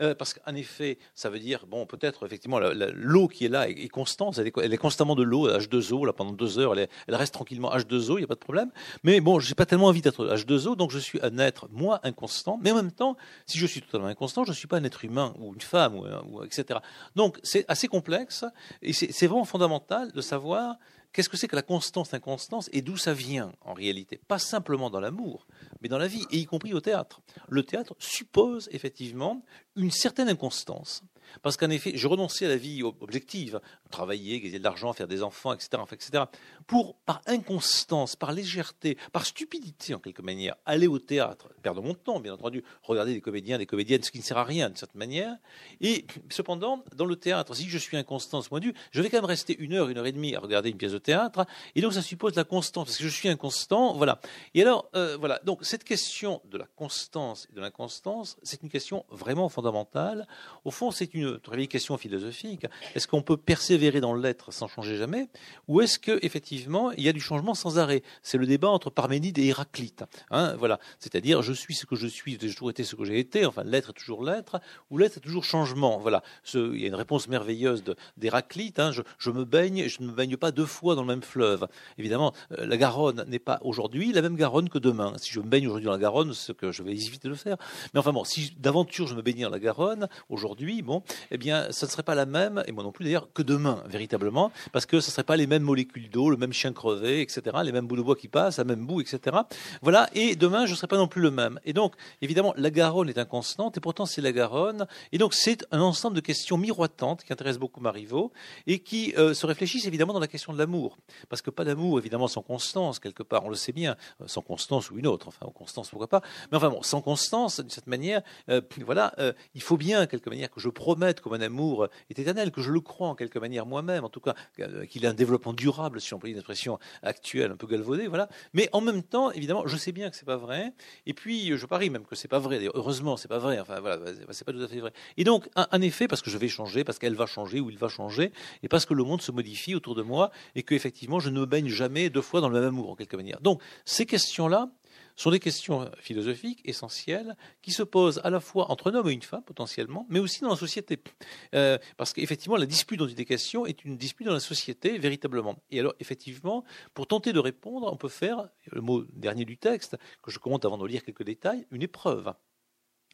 Euh, parce qu'en effet, ça veut dire, bon, peut-être effectivement, l'eau qui est là est, constante, elle est, constamment de l'eau, H2O, là, pendant deux heures, elle, reste tranquillement H2O, il n'y a pas de problème. Mais bon, je n'ai pas tellement envie d'être H2O, donc je suis un être, moi, inconstant. Mais en même temps, si je suis totalement inconstant, je ne suis pas un être humain ou une femme, ou, etc. Donc, c'est assez complexe, et c'est vraiment fondamental de savoir Qu'est-ce que c'est que la constance, inconstance et d'où ça vient en réalité? Pas simplement dans l'amour, mais dans la vie, et y compris au théâtre. Le théâtre suppose effectivement une certaine inconstance. Parce qu'en effet, je renonçais à la vie objective, travailler, gagner de l'argent, faire des enfants, etc., etc., pour, par inconstance, par légèreté, par stupidité en quelque manière, aller au théâtre, perdre mon temps, bien entendu, regarder des comédiens, des comédiennes, ce qui ne sert à rien de cette manière. Et cependant, dans le théâtre, si je suis inconstant ce point je vais quand même rester une heure, une heure et demie à regarder une pièce de théâtre, et donc ça suppose la constance, parce que je suis inconstant, voilà. Et alors, euh, voilà, donc cette question de la constance et de l'inconstance, c'est une question vraiment fondamentale. Au fond, c'est une vieille question philosophique. Est-ce qu'on peut persévérer dans l'être sans changer jamais? Ou est-ce qu'effectivement, il y a du changement sans arrêt? C'est le débat entre Parménide et Héraclite. Hein, voilà. C'est-à-dire, je suis ce que je suis, j'ai toujours été ce que j'ai été, enfin, l'être est toujours l'être, ou l'être est toujours changement. Voilà. il y a une réponse merveilleuse d'Héraclite. Hein, je, me baigne, je ne me baigne pas deux fois dans le même fleuve. Évidemment, euh, la Garonne n'est pas aujourd'hui la même Garonne que demain. Si je me baigne aujourd'hui dans la Garonne, ce que je vais éviter de faire. Mais enfin bon, si d'aventure je me baignais dans la Garonne, aujourd'hui, bon, eh bien, ça ne serait pas la même, et moi non plus d'ailleurs, que demain, véritablement, parce que ce ne serait pas les mêmes molécules d'eau, le même chien crevé, etc., les mêmes bouts de bois qui passent, la même boue, etc. Voilà, et demain, je ne serai pas non plus le même. Et donc, évidemment, la Garonne est inconstante, et pourtant c'est la Garonne, et donc c'est un ensemble de questions miroitantes qui intéressent beaucoup Marivaux, et qui euh, se réfléchissent évidemment dans la question de l'amour. Parce que pas d'amour, évidemment, sans constance, quelque part, on le sait bien, euh, sans constance ou une autre, enfin, constance, pourquoi pas, mais enfin bon, sans constance, d'une certaine manière, euh, voilà, il faut bien, quelque manière, que je promette comme un amour est éternel, que je le crois en quelque manière moi-même, en tout cas euh, qu'il a un développement durable, si on peut une expression actuelle un peu galvaudée, voilà. Mais en même temps, évidemment, je sais bien que c'est pas vrai. Et puis, je parie même que c'est pas vrai. Heureusement, c'est pas vrai. Enfin, voilà, c'est pas tout à fait vrai. Et donc, en effet, parce que je vais changer, parce qu'elle va changer ou il va changer, et parce que le monde se modifie autour de moi, et que effectivement, je ne me baigne jamais deux fois dans le même amour, en quelque manière. Donc, ces questions-là, sont des questions philosophiques essentielles qui se posent à la fois entre un homme et une femme potentiellement, mais aussi dans la société. Euh, parce qu'effectivement, la dispute dont il est question est une dispute dans la société véritablement. Et alors, effectivement, pour tenter de répondre, on peut faire, le mot dernier du texte, que je commente avant de lire quelques détails, une épreuve.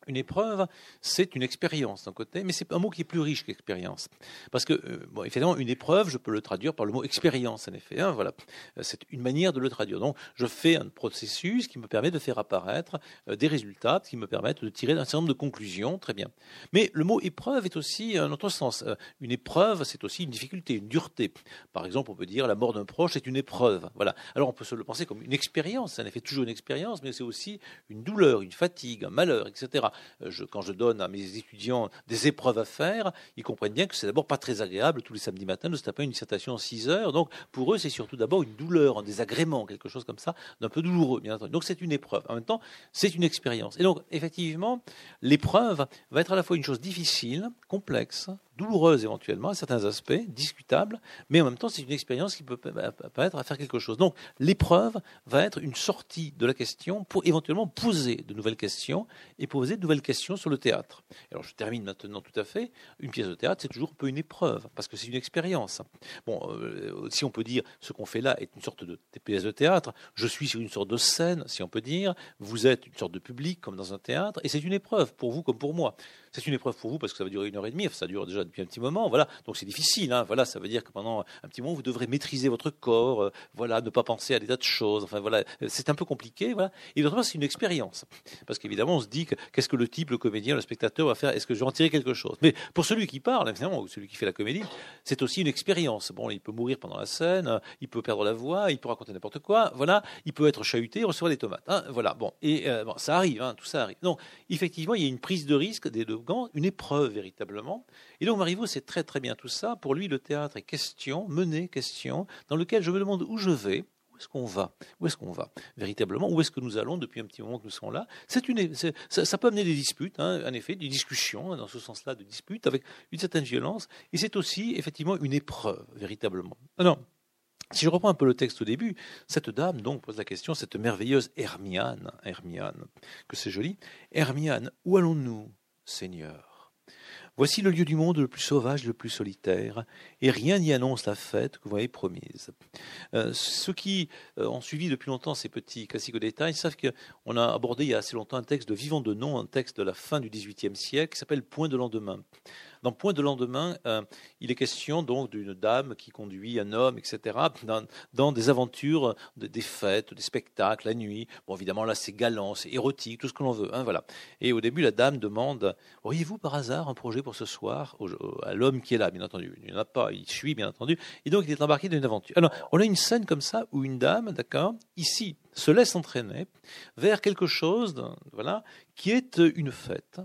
Une épreuve, c'est une expérience d'un côté, mais c'est un mot qui est plus riche qu'expérience. Parce que, euh, une épreuve, je peux le traduire par le mot expérience, en effet. Hein, voilà. Euh, c'est une manière de le traduire. Donc, je fais un processus qui me permet de faire apparaître euh, des résultats qui me permettent de tirer un certain nombre de conclusions. Très bien. Mais le mot épreuve est aussi un autre sens. une épreuve, c'est aussi une difficulté, une dureté. Par exemple, on peut dire la mort d'un proche est une épreuve. Voilà. Alors, on peut se le penser comme une expérience. C'est en effet toujours une expérience, mais c'est aussi une douleur, une fatigue, un malheur, etc. Euh, quand je donne à mes étudiants des épreuves à faire, ils comprennent bien que c'est d'abord pas très agréable tous les samedis matins de se taper une dissertation en 6 heures. Donc pour eux, c'est surtout d'abord une douleur, un désagrément, quelque chose comme ça, d'un peu douloureux, bien entendu. Donc c'est une épreuve. En même temps, c'est une expérience. Et donc effectivement, l'épreuve va être à la fois une chose difficile, complexe, douloureuse éventuellement à certains aspects, discutable, mais en même temps c'est une expérience qui peut permettre à faire quelque chose. Donc l'épreuve va être une sortie de la question pour éventuellement poser de nouvelles questions et poser de nouvelles questions sur le théâtre. Alors je termine maintenant tout à fait. Une pièce de théâtre c'est toujours un peu une épreuve parce que c'est une expérience. Bon, euh, si on peut dire ce qu'on fait là est une sorte de pièce de théâtre, je suis sur une sorte de scène, si on peut dire, vous êtes une sorte de public comme dans un théâtre et c'est une épreuve pour vous comme pour moi. C'est une épreuve pour vous parce que ça va durer une heure et demie, ça dure déjà depuis un petit moment, voilà. Donc c'est difficile, hein, voilà. Ça veut dire que pendant un petit moment, vous devrez maîtriser votre corps, euh, voilà, ne pas penser à des tas de choses. Enfin voilà, c'est un peu compliqué, voilà. Et d'autre part, c'est une expérience parce qu'évidemment, on se dit qu'est-ce que le type, le comédien, le spectateur va faire? Est-ce que je vais en tirer quelque chose? Mais pour celui qui parle, évidemment, ou celui qui fait la comédie, c'est aussi une expérience. Bon, il peut mourir pendant la scène, il peut perdre la voix, il peut raconter n'importe quoi, voilà. Il peut être chahuté, recevoir des tomates, hein, voilà. Bon, et euh, bon, ça arrive, hein, tout ça arrive. Donc, effectivement, il y a une prise de risque des deux une épreuve véritablement. Et donc Marivaux sait très très bien tout ça. Pour lui, le théâtre est question, mener question, dans lequel je me demande où je vais, où est-ce qu'on va Où est-ce qu'on va Véritablement, où est-ce que nous allons depuis un petit moment que nous sommes là C'est une, ça, peut amener des disputes, hein, en effet, des discussions, dans ce sens-là, de disputes avec une certaine violence. Et c'est aussi, effectivement, une épreuve, véritablement. Alors, si je reprends un peu le texte au début, cette dame donc pose la question, cette merveilleuse Hermiane, Hermiane, que c'est joli, Hermiane, où allons-nous, Seigneur Voici le lieu du monde le plus sauvage, le plus solitaire, et rien n'y annonce la fête que vous m'avez promise. Euh, ceux qui euh, ont suivi depuis longtemps ces petits classiques au détail savent qu'on a abordé il y a assez longtemps un texte de Vivant de Nom, un texte de la fin du XVIIIe siècle, qui s'appelle Point de lendemain. Dans Point de lendemain, euh, il est question donc d'une dame qui conduit un homme, etc., dans, des aventures, des fêtes, des spectacles, la nuit. Bon, évidemment, là, c'est galant, c'est érotique, tout ce que l'on veut. Hein, voilà. Et au début, la dame demande Auriez-vous par hasard un projet pour ce soir À l'homme qui est là, bien entendu. Il n'y en a pas, il suit, bien entendu. Et donc, il est embarqué dans une aventure. Alors, on a une scène comme ça où une dame, d'accord, ici, se laisse entraîner vers quelque chose, voilà, qui est une fête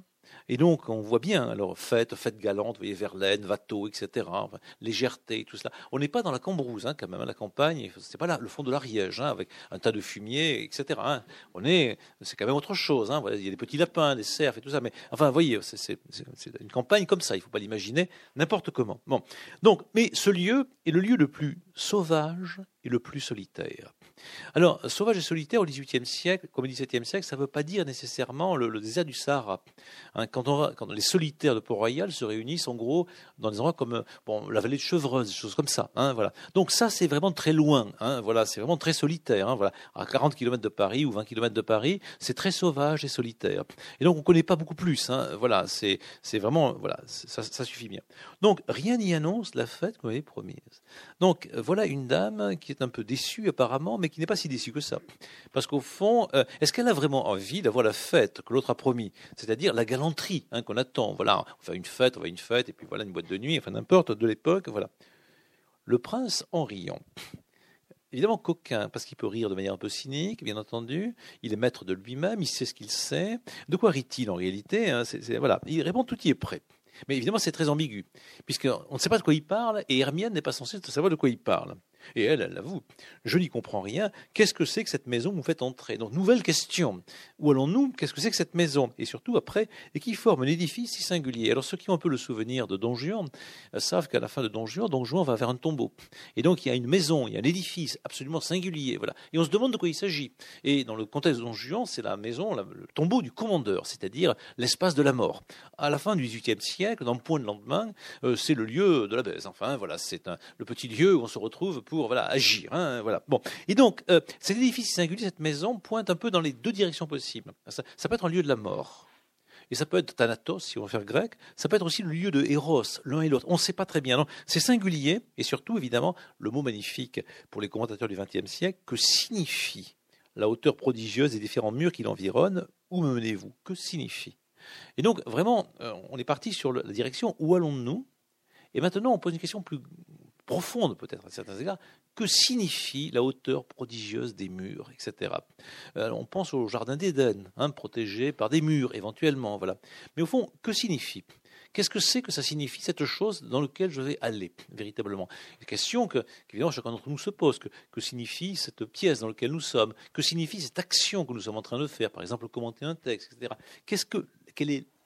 et donc, on voit bien, alors, fête, fête galante, vous voyez, Verlaine, Watteau, etc., légèreté, tout cela. On n'est pas dans la Cambrousse, hein, quand même, à hein, la campagne, c'est pas là, le fond de l'Ariège, hein, avec un tas de fumier, etc. On est, c'est quand même autre chose, hein, il y a des petits lapins, des cerfs et tout ça, mais enfin, vous voyez, c'est une campagne comme ça, il ne faut pas l'imaginer n'importe comment. Bon. Donc, mais ce lieu est le lieu le plus sauvage et le plus solitaire. Alors, sauvage et solitaire au XVIIIe siècle, comme au XVIIe siècle, ça ne veut pas dire nécessairement le, désert du Sahara. Hein, quand, les solitaires de Port-Royal se réunissent, en gros, dans des endroits comme bon, la vallée de Chevreuse, des choses comme ça. Hein, voilà. Donc ça, c'est vraiment très loin. Hein, voilà, c'est vraiment très solitaire. Hein, voilà. À 40 km de Paris ou 20 km de Paris, c'est très sauvage et solitaire. Et donc, on ne connaît pas beaucoup plus. Hein, voilà, c'est vraiment, voilà, ça, ça, suffit bien. Donc, rien n'y annonce la fête qu'on avait promise. Donc, voilà une dame qui est un peu déçue apparemment, mais qui n'est pas si déçue que ça. Parce qu'au fond, euh, est-ce qu'elle a vraiment envie d'avoir la fête que l'autre a promis? C'est-à-dire la galanterie hein, qu'on attend. Voilà, on fait une fête, on va une fête, et puis voilà une boîte de nuit, enfin n'importe, de l'époque, voilà. Le prince en riant. Évidemment coquin, parce qu'il peut rire de manière un peu cynique, bien entendu. Il est maître de lui-même, il sait ce qu'il sait. De quoi rit-il en réalité hein, Voilà, il répond tout y est prêt. Mais évidemment, c'est très ambigu, puisqu'on ne sait pas de quoi il parle, et Hermione n'est pas censée savoir de quoi il parle. Et elle, elle avoue, je n'y comprends rien. Qu'est-ce que c'est que cette maison vous faites entrer? Donc, nouvelle question. Où allons-nous? Qu'est-ce que c'est que cette maison? Et surtout, après, et qui forme un édifice si singulier? Alors, ceux qui ont un peu le souvenir de Don Juan euh, savent qu'à la fin de Don Juan, Don Juan va vers un tombeau. Et donc, il y a une maison, il y a un édifice absolument singulier. Voilà. Et on se demande de quoi il s'agit. Et dans le contexte de Don Juan, c'est la maison, le tombeau du commandeur, c'est-à-dire l'espace de la mort. À la fin du XVIIIe siècle, dans le point de lendemain, euh, c'est le lieu de la baise. Enfin, voilà, c'est le petit lieu où on se retrouve pour voilà, agir. Hein, voilà. Bon. Et donc, euh, cet édifice singulier, cette maison, pointe un peu dans les deux directions possibles. Ça, peut être un lieu de la mort. Et ça peut être Thanatos, si on veut faire grec. Ça peut être aussi le lieu de Eros, l'un et l'autre. On ne sait pas très bien. C'est singulier. Et surtout, évidemment, le mot magnifique pour les commentateurs du XXe siècle, que signifie la hauteur prodigieuse des différents murs qui l'environnent? Où me menez-vous? Que signifie? Et donc, vraiment, euh, on est parti sur la direction où allons-nous? Et maintenant, on pose une question plus profonde peut-être à certains égards, que signifie la hauteur prodigieuse des murs, etc. Euh, on pense au jardin d'Éden, hein, protégé par des murs éventuellement, voilà. Mais au fond, que signifie? Qu'est-ce que c'est que ça signifie, cette chose dans laquelle je vais aller, véritablement? Une question que, qu'évidemment, chacun d'entre nous se pose. Que, que, signifie cette pièce dans laquelle nous sommes? Que signifie cette action que nous sommes en train de faire? Par exemple, commenter un texte, etc. Qu'est-ce que,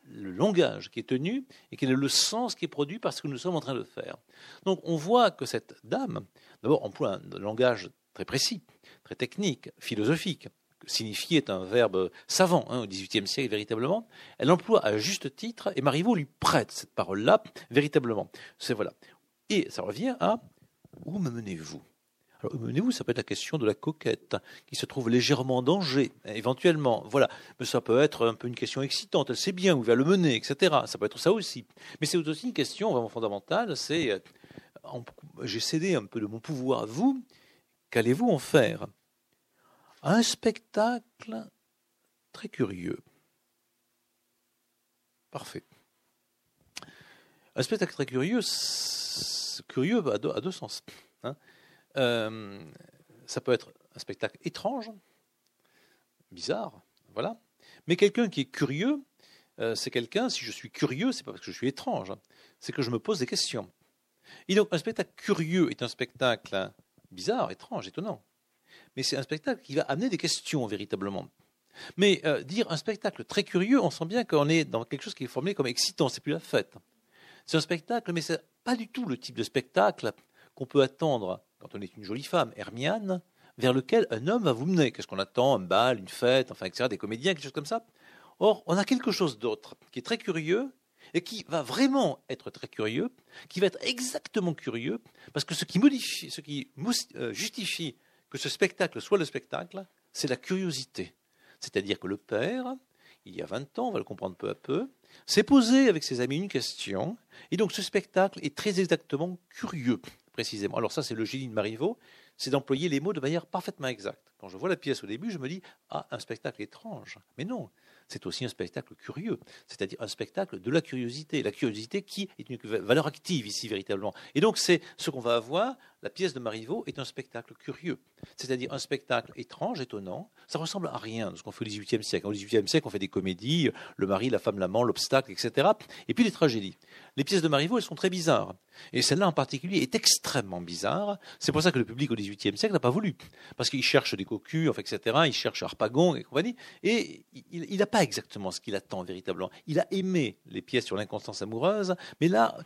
le langage qui est tenu et quel est le sens qui est produit par ce que nous sommes en train de faire. Donc on voit que cette dame, d'abord, emploie un langage très précis, très technique, philosophique. Signifier est un verbe savant hein, au XVIIIe siècle véritablement. Elle emploie à juste titre et Marivaux lui prête cette parole-là véritablement. C'est voilà. Et ça revient à où me menez-vous? Alors, vous ça peut être la question de la coquette, qui se trouve légèrement en danger, éventuellement. Voilà. Mais ça peut être un peu une question excitante. Elle sait bien où il va le mener, etc. Ça peut être ça aussi. Mais c'est aussi une question vraiment fondamentale. C'est, euh, j'ai cédé un peu de mon pouvoir à vous. Qu'allez-vous en faire? Un spectacle très curieux. Parfait. Un spectacle très curieux, curieux à deux, sens. Hein. Euh, ça peut être un spectacle étrange, bizarre, voilà. Mais quelqu'un qui est curieux, euh, c'est quelqu'un, si je suis curieux, c'est pas parce que je suis étrange, hein, c'est que je me pose des questions. Et donc un spectacle curieux est un spectacle bizarre, étrange, étonnant. Mais c'est un spectacle qui va amener des questions véritablement. Mais euh, dire un spectacle très curieux, on sent bien qu'on est dans quelque chose qui est formulé comme excitant, c'est plus la fête. C'est un spectacle, mais c'est pas du tout le type de spectacle qu'on peut attendre quand on est une jolie femme, Hermiane, vers lequel un homme va vous mener. Qu'est-ce qu'on attend? Un bal, une fête, enfin, etc., des comédiens, quelque chose comme ça. Or, on a quelque chose d'autre qui est très curieux et qui va vraiment être très curieux, qui va être exactement curieux, parce que ce qui, modifie, ce qui euh, justifie que ce spectacle soit le spectacle, c'est la curiosité. C'est-à-dire que le père, il y a 20 ans, on va le comprendre peu à peu, s'est posé avec ses amis une question, et donc ce spectacle est très exactement curieux, précisément. Alors ça, c'est le génie de Marivaux, c'est d'employer les mots de manière parfaitement exacte. Quand je vois la pièce au début, je me dis, ah, un spectacle étrange. Mais non, c'est aussi un spectacle curieux, c'est-à-dire un spectacle de la curiosité. La curiosité qui est une valeur active ici, véritablement. Et donc, c'est ce qu'on va avoir la pièce de Marivaux est un spectacle curieux, c'est-à-dire un spectacle étrange, étonnant. Ça ressemble à rien de ce qu'on fait au XVIIIe siècle. Au XVIIIe siècle, on fait des comédies, le mari, la femme, l'amant, l'obstacle, etc. Et puis les tragédies. Les pièces de Marivaux, elles sont très bizarres. Et celle-là en particulier est extrêmement bizarre. C'est pour ça que le public au XVIIIe siècle n'a pas voulu. Parce qu'il cherche des cocus, etc. Il cherche Harpagon et compagnie. Et il n'a pas exactement ce qu'il attend véritablement. Il a aimé les pièces sur l'inconstance amoureuse, mais là,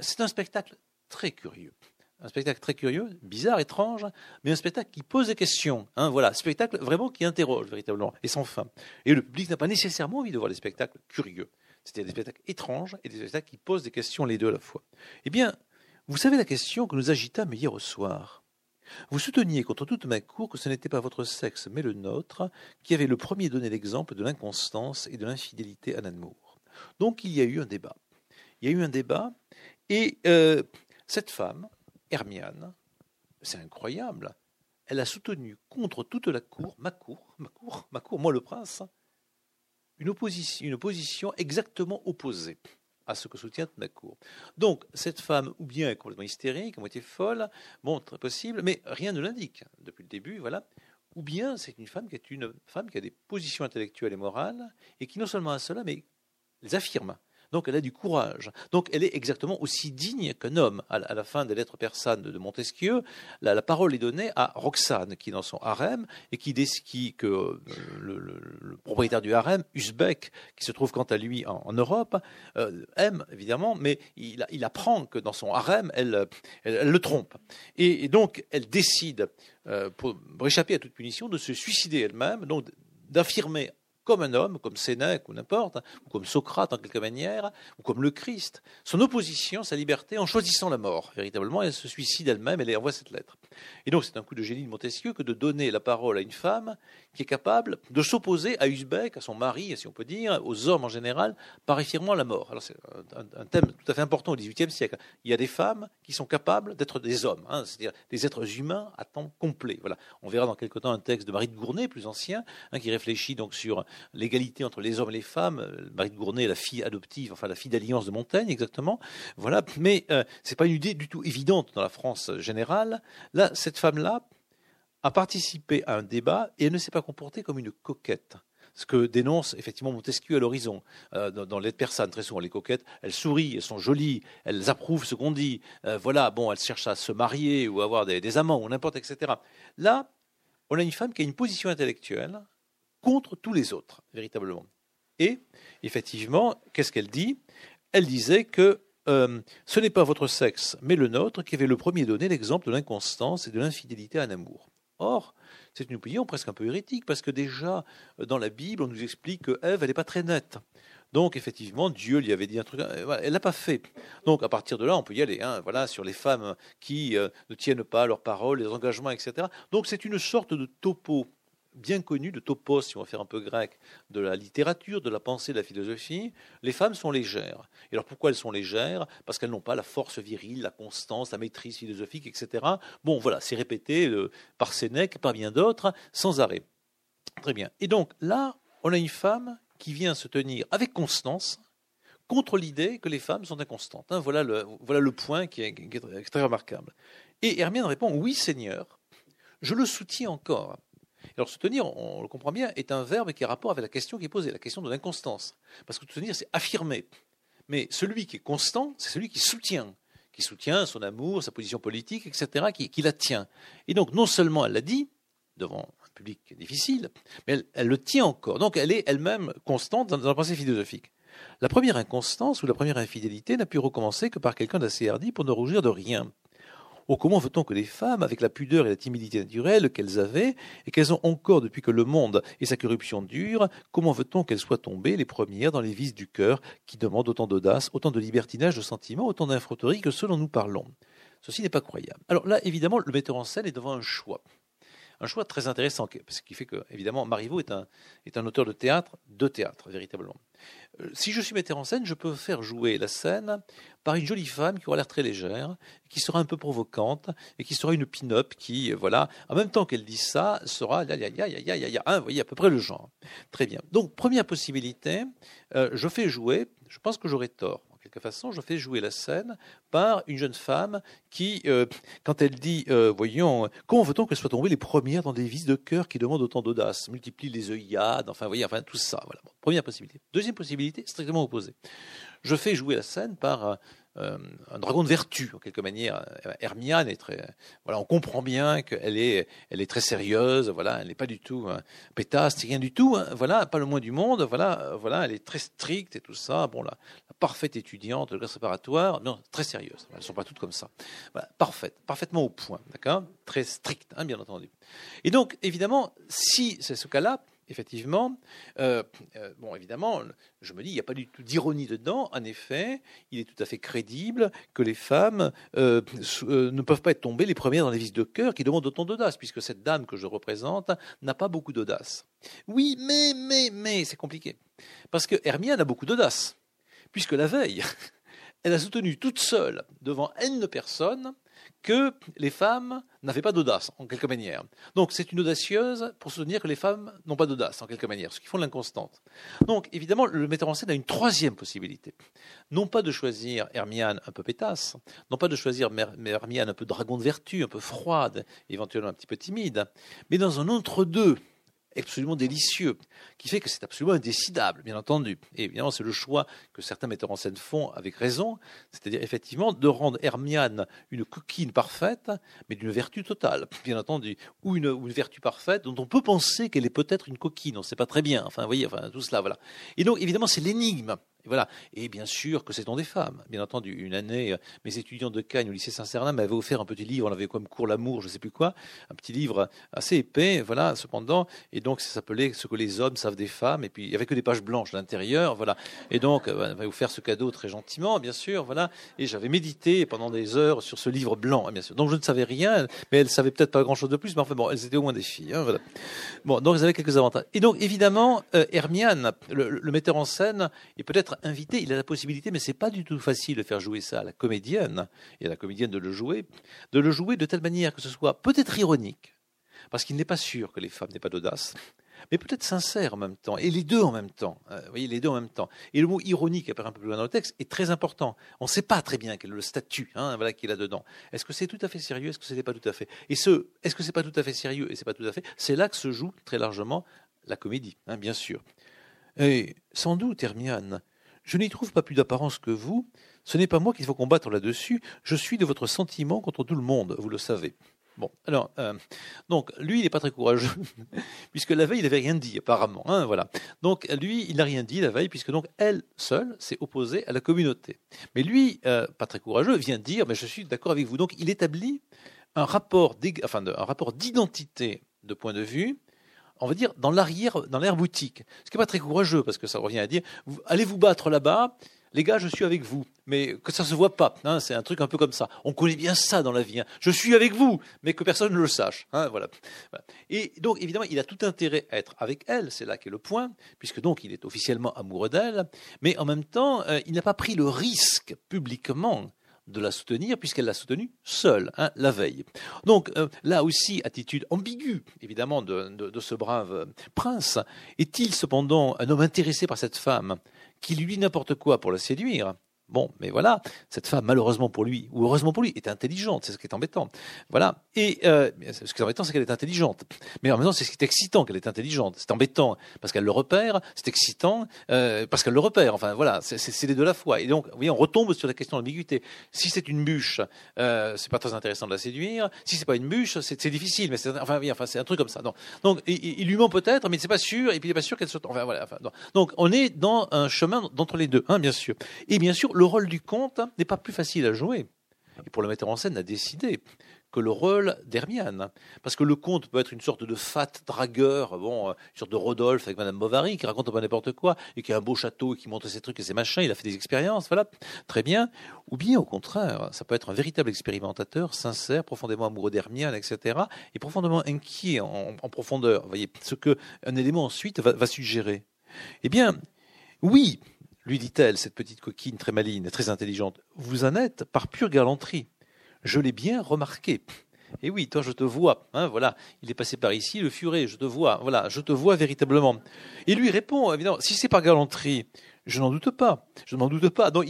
c'est un spectacle très curieux un spectacle très curieux, bizarre, étrange, mais un spectacle qui pose des questions. Hein, voilà, spectacle vraiment qui interroge véritablement et sans fin. Et le public n'a pas nécessairement envie de voir des spectacles curieux. C'était des spectacles étranges et des spectacles qui posent des questions les deux à la fois. Eh bien, vous savez la question que nous agitâmes hier au soir. Vous souteniez contre toute ma cour que ce n'était pas votre sexe, mais le nôtre, qui avait le premier donné l'exemple de l'inconstance et de l'infidélité à l'amour. Donc il y a eu un débat. Il y a eu un débat, et euh, cette femme, Hermiane, c'est incroyable, elle a soutenu contre toute la cour, ma cour, ma cour, ma cour, moi le prince, une opposition, exactement opposée à ce que soutient ma cour. Donc, cette femme, ou bien est complètement hystérique, ou été folle, bon, très possible, mais rien ne l'indique depuis le début, voilà. Ou bien c'est une femme qui est une femme qui a des positions intellectuelles et morales, et qui non seulement a cela, mais les affirme. Donc elle a du courage. Donc elle est exactement aussi digne qu'un homme. À la fin des lettres persanes de Montesquieu, la, parole est donnée à Roxane, qui est dans son harem, et qui, qui que euh, le, propriétaire du harem, Usbek, qui se trouve quant à lui en, Europe, euh, aime évidemment, mais il, apprend que dans son harem, elle, le trompe. Et, donc elle décide, euh, pour échapper à toute punition, de se suicider elle-même, donc d'affirmer comme un homme, comme Sénèque ou n'importe, ou comme Socrate en quelque manière, ou comme le Christ, son opposition, sa liberté en choisissant la mort. Véritablement, elle se suicide elle-même, elle envoie cette lettre. Et donc c'est un coup de génie de Montesquieu que de donner la parole à une femme qui est capable de s'opposer à Usbek, à son mari, si on peut dire, aux hommes en général, par affirmant la mort. Alors c'est un, thème tout à fait important au XVIIIe siècle. Il y a des femmes qui sont capables d'être des hommes, hein, c'est-à-dire des êtres humains à temps complet. Voilà. On verra dans quelque temps un texte de Marie de Gournay, plus ancien, hein, qui réfléchit donc sur l'égalité entre les hommes et les femmes. Marie de Gournay, la fille adoptive, enfin la fille d'alliance de Montaigne, exactement. Voilà. Mais euh, c'est pas une idée du tout évidente dans la France générale. Là, cette femme-là a participé à un débat et elle ne s'est pas comportée comme une coquette ce que dénonce effectivement Montesquieu à l'horizon. Euh, dans, l'aide persane, très souvent, les coquettes, elles sourient, elles sont jolies, elles approuvent ce qu'on dit. Euh, voilà, bon, elles cherchent à se marier ou avoir des, des amants ou n'importe, etc. Là, on a une femme qui a une position intellectuelle contre tous les autres, véritablement. Et, effectivement, qu'est-ce qu'elle dit? Elle disait que euh, ce n'est pas votre sexe, mais le nôtre qui avait le premier donné l'exemple de l'inconstance et de l'infidélité à un amour. Or, c'est une opinion presque un peu hérétique, parce que déjà, dans la Bible, on nous explique que Ève, elle n'est pas très nette. Donc effectivement, Dieu lui avait dit un truc, euh, elle l'a pas fait. Donc à partir de là, on peut y aller. Hein, voilà, sur les femmes qui euh, ne tiennent pas leurs paroles, les engagements, etc. Donc c'est une sorte de topo bien connu de topos, si on va faire un peu grec, de la littérature, de la pensée, de la philosophie, les femmes sont légères. Et alors pourquoi elles sont légères? Parce qu'elles n'ont pas la force virile, la constance, la maîtrise philosophique, etc. Bon, voilà, c'est répété euh, par Sénèque, par bien d'autres, sans arrêt. Très bien. Et donc là, on a une femme qui vient se tenir avec constance contre l'idée que les femmes sont inconstantes. Hein, voilà, le, voilà le point qui est, qui est très remarquable. Et Hermione répond Oui, Seigneur, je le soutiens encore. Alors soutenir, on le comprend bien, est un verbe qui a rapport avec la question qui est posée, la question de l'inconstance. Parce que soutenir, c'est affirmer. Mais celui qui est constant, c'est celui qui soutient, qui soutient son amour, sa position politique, etc., qui, la tient. Et donc, non seulement elle l'a dit, devant un public difficile, mais elle, le tient encore. Donc, elle est elle-même constante dans, dans la pensée philosophique. La première inconstance ou la première infidélité n'a pu recommencer que par quelqu'un d'assez hardi pour ne rougir de rien. Oh, comment veut-on que les femmes, avec la pudeur et la timidité naturelle qu'elles avaient, et qu'elles ont encore depuis que le monde et sa corruption durent, comment veut-on qu'elles soient tombées les premières dans les vices du cœur qui demandent autant d'audace, autant de libertinage de sentiments, autant d'infroterie que ceux dont nous parlons? Ceci n'est pas croyable. Alors là, évidemment, le metteur en scène est devant un choix un choix très intéressant, ce qui fait que, évidemment, Marivaux est un, est un auteur de théâtre, de théâtre, véritablement. Euh, si je suis metteur en scène, je peux faire jouer la scène par une jolie femme qui aura l'air très légère, qui sera un peu provocante, et qui sera une pin-up qui, euh, voilà, en même temps qu'elle dit ça, sera, ya, ya, ya, ya, ya, ya, vous voyez à peu près le genre. Très bien. Donc, première possibilité, euh, je fais jouer, je pense que j'aurai tort, façon, je fais jouer la scène par une jeune femme qui, euh, quand elle dit, euh, voyons, comment veut-on qu'elle soit tombée les premières dans des vices de cœur qui demandent autant d'audace, multiplie les œillades, enfin, voyez, enfin, tout ça. Voilà. première possibilité. Deuxième possibilité, strictement opposée. Je fais jouer la scène par euh, un dragon de vertu, en quelque manière. Hermione est très, voilà, on comprend bien qu'elle est, elle est très sérieuse, voilà, elle n'est pas du tout hein, pétasse, rien du tout, hein, voilà, pas le moins du monde, voilà, voilà, elle est très stricte et tout ça. Bon, la, parfaite étudiante de classe préparatoire, non, très sérieuse. Elles ne sont pas toutes comme ça. Voilà, parfaite, parfaitement au point, d'accord, très stricte, hein, bien entendu. Et donc, évidemment, si c'est ce cas-là, effectivement, euh, euh, bon, évidemment, je me dis, il n'y a pas du tout d'ironie dedans. En effet, il est tout à fait crédible que les femmes euh, ne peuvent pas être tombées les premières dans les vices de cœur qui demandent autant d'audace, puisque cette dame que je représente n'a pas beaucoup d'audace. Oui, mais, mais, mais, c'est compliqué. Parce que Hermione a beaucoup d'audace, puisque la veille, [laughs] elle a soutenu toute seule, devant N personnes, que les femmes n'avaient pas d'audace, en quelque manière. Donc c'est une audacieuse pour soutenir que les femmes n'ont pas d'audace, en quelque manière, ce qui font l'inconstante. Donc évidemment, le metteur en scène a une troisième possibilité. Non pas de choisir Hermione un peu pétasse, non pas de choisir Hermione un peu dragon de vertu, un peu froide, éventuellement un petit peu timide, mais dans un entre-deux absolument délicieux, qui fait que c'est absolument indécidable, bien entendu. Et évidemment, c'est le choix que certains metteurs en scène font avec raison, c'est-à-dire effectivement de rendre Hermione une coquine parfaite, mais d'une vertu totale, bien entendu, ou une, vertu parfaite dont on peut penser qu'elle est peut-être une coquine, on ne sait pas très bien. Enfin, vous voyez, enfin, tout cela, voilà. Et donc, évidemment, c'est l'énigme voilà. Et bien sûr que c'est des femmes. Bien entendu, une année, euh, mes étudiants de Cagnes au lycée Saint-Cernin m'avaient offert un petit livre, on avait comme cours l'amour, je ne sais plus quoi, un petit livre assez épais, voilà, cependant. Et donc, ça s'appelait Ce que les hommes savent des femmes. Et puis, il n'y avait que des pages blanches à l'intérieur, voilà. Et donc, on m'avait offert ce cadeau très gentiment, bien sûr, voilà. Et j'avais médité pendant des heures sur ce livre blanc, bien sûr. Donc, je ne savais rien, mais elles savaient peut-être pas grand-chose de plus, mais enfin, bon, elles étaient au moins des filles, hein, voilà. Bon, donc, elles avaient quelques avantages. Et donc, évidemment, euh, Hermiane, le, le metteur en scène, est peut-être invité, il a la possibilité, mais c'est pas du tout facile de faire jouer ça à la comédienne, et à la comédienne de le jouer, de le jouer de telle manière que ce soit peut-être ironique, parce qu'il n'est pas sûr que les femmes n'aient pas d'audace, mais peut-être sincère en même temps, et les deux en même temps. Euh, vous voyez, les deux en même temps. Et le mot ironique, apparaît un peu plus loin dans le texte, est très important. On ne sait pas très bien quel est le statut hein, voilà, qu'il a dedans. Est-ce que c'est tout à fait sérieux Est-ce que ce n'est pas tout à fait? Et ce, est-ce que c'est pas tout à fait sérieux et c'est pas tout à fait? C'est là que se joue très largement la comédie, hein, bien sûr. Et sans doute, Hermione, je n'y trouve pas plus d'apparence que vous. Ce n'est pas moi qu'il faut combattre là-dessus. Je suis de votre sentiment contre tout le monde, vous le savez. Bon, alors, euh, donc, lui, il n'est pas très courageux, [laughs] puisque la veille, il n'avait rien dit, apparemment. Hein, voilà. Donc, lui, il n'a rien dit la veille, puisque donc, elle seule s'est opposée à la communauté. Mais lui, euh, pas très courageux, vient dire, mais je suis d'accord avec vous. Donc, il établit un rapport, un rapport d'identité de point de vue on va dire, dans l'arrière, dans l'air boutique. Ce qui n'est pas très courageux, parce que ça revient à dire, allez vous battre là-bas, les gars, je suis avec vous, mais que ça se voit pas. Hein, c'est un truc un peu comme ça. On connaît bien ça dans la vie. Hein. Je suis avec vous, mais que personne ne le sache. Hein, voilà. Et donc, évidemment, il a tout intérêt à être avec elle. C'est là qu'est le point, puisque donc il est officiellement amoureux d'elle, mais en même temps, euh, il n'a pas pris le risque publiquement de la soutenir, puisqu'elle l'a soutenue seule, la veille. Donc euh, là aussi, attitude ambiguë, évidemment, de, ce brave prince. Est-il cependant un homme intéressé par cette femme qui lui n'importe quoi pour la séduire, Bon, mais voilà, cette femme, malheureusement pour lui, ou heureusement pour lui, est intelligente, c'est ce qui est embêtant. Voilà. Et euh, ce qui est embêtant, c'est qu'elle est intelligente. Mais en même temps, c'est ce qui est excitant qu'elle est intelligente. C'est embêtant parce qu'elle le repère, c'est excitant euh, parce qu'elle le repère. Enfin, voilà, c'est les deux à la fois. Et donc, oui, on retombe sur la question de l'ambiguïté. Si c'est une bûche, euh, c'est pas très intéressant de la séduire. Si c'est pas une bûche, c'est difficile. Mais enfin, oui, enfin, c'est un truc comme ça. Donc, donc il, lui ment peut-être, mais c'est pas sûr. Et puis, il n'est pas sûr qu'elle se. Enfin, voilà. Donc, on est dans un chemin d'entre les deux, hein, bien sûr. Et bien sûr, le rôle du comte n'est pas plus facile à jouer. Et pour le metteur en scène a décidé que le rôle d'Hermiane. Parce que le comte peut être une sorte de fat dragueur, bon, une sorte de Rodolphe avec Madame Bovary, qui raconte pas n'importe quoi, et qui a un beau château, et qui montre ses trucs et ses machins, il a fait des expériences, voilà, très bien. Ou bien, au contraire, ça peut être un véritable expérimentateur, sincère, profondément amoureux d'Hermiane, etc., et profondément inquiet en, profondeur. Vous voyez, ce que un élément ensuite va suggérer. Eh bien, oui, lui dit-elle, cette petite coquine très maligne, très intelligente, vous en êtes par pure galanterie. Je l'ai bien remarqué. Et oui, toi, je te vois. Hein, voilà, il est passé par ici, le furet, je te vois. Voilà, je te vois véritablement. Et lui répond, évidemment, si c'est par galanterie, je n'en doute pas. Je n'en doute pas. Donc,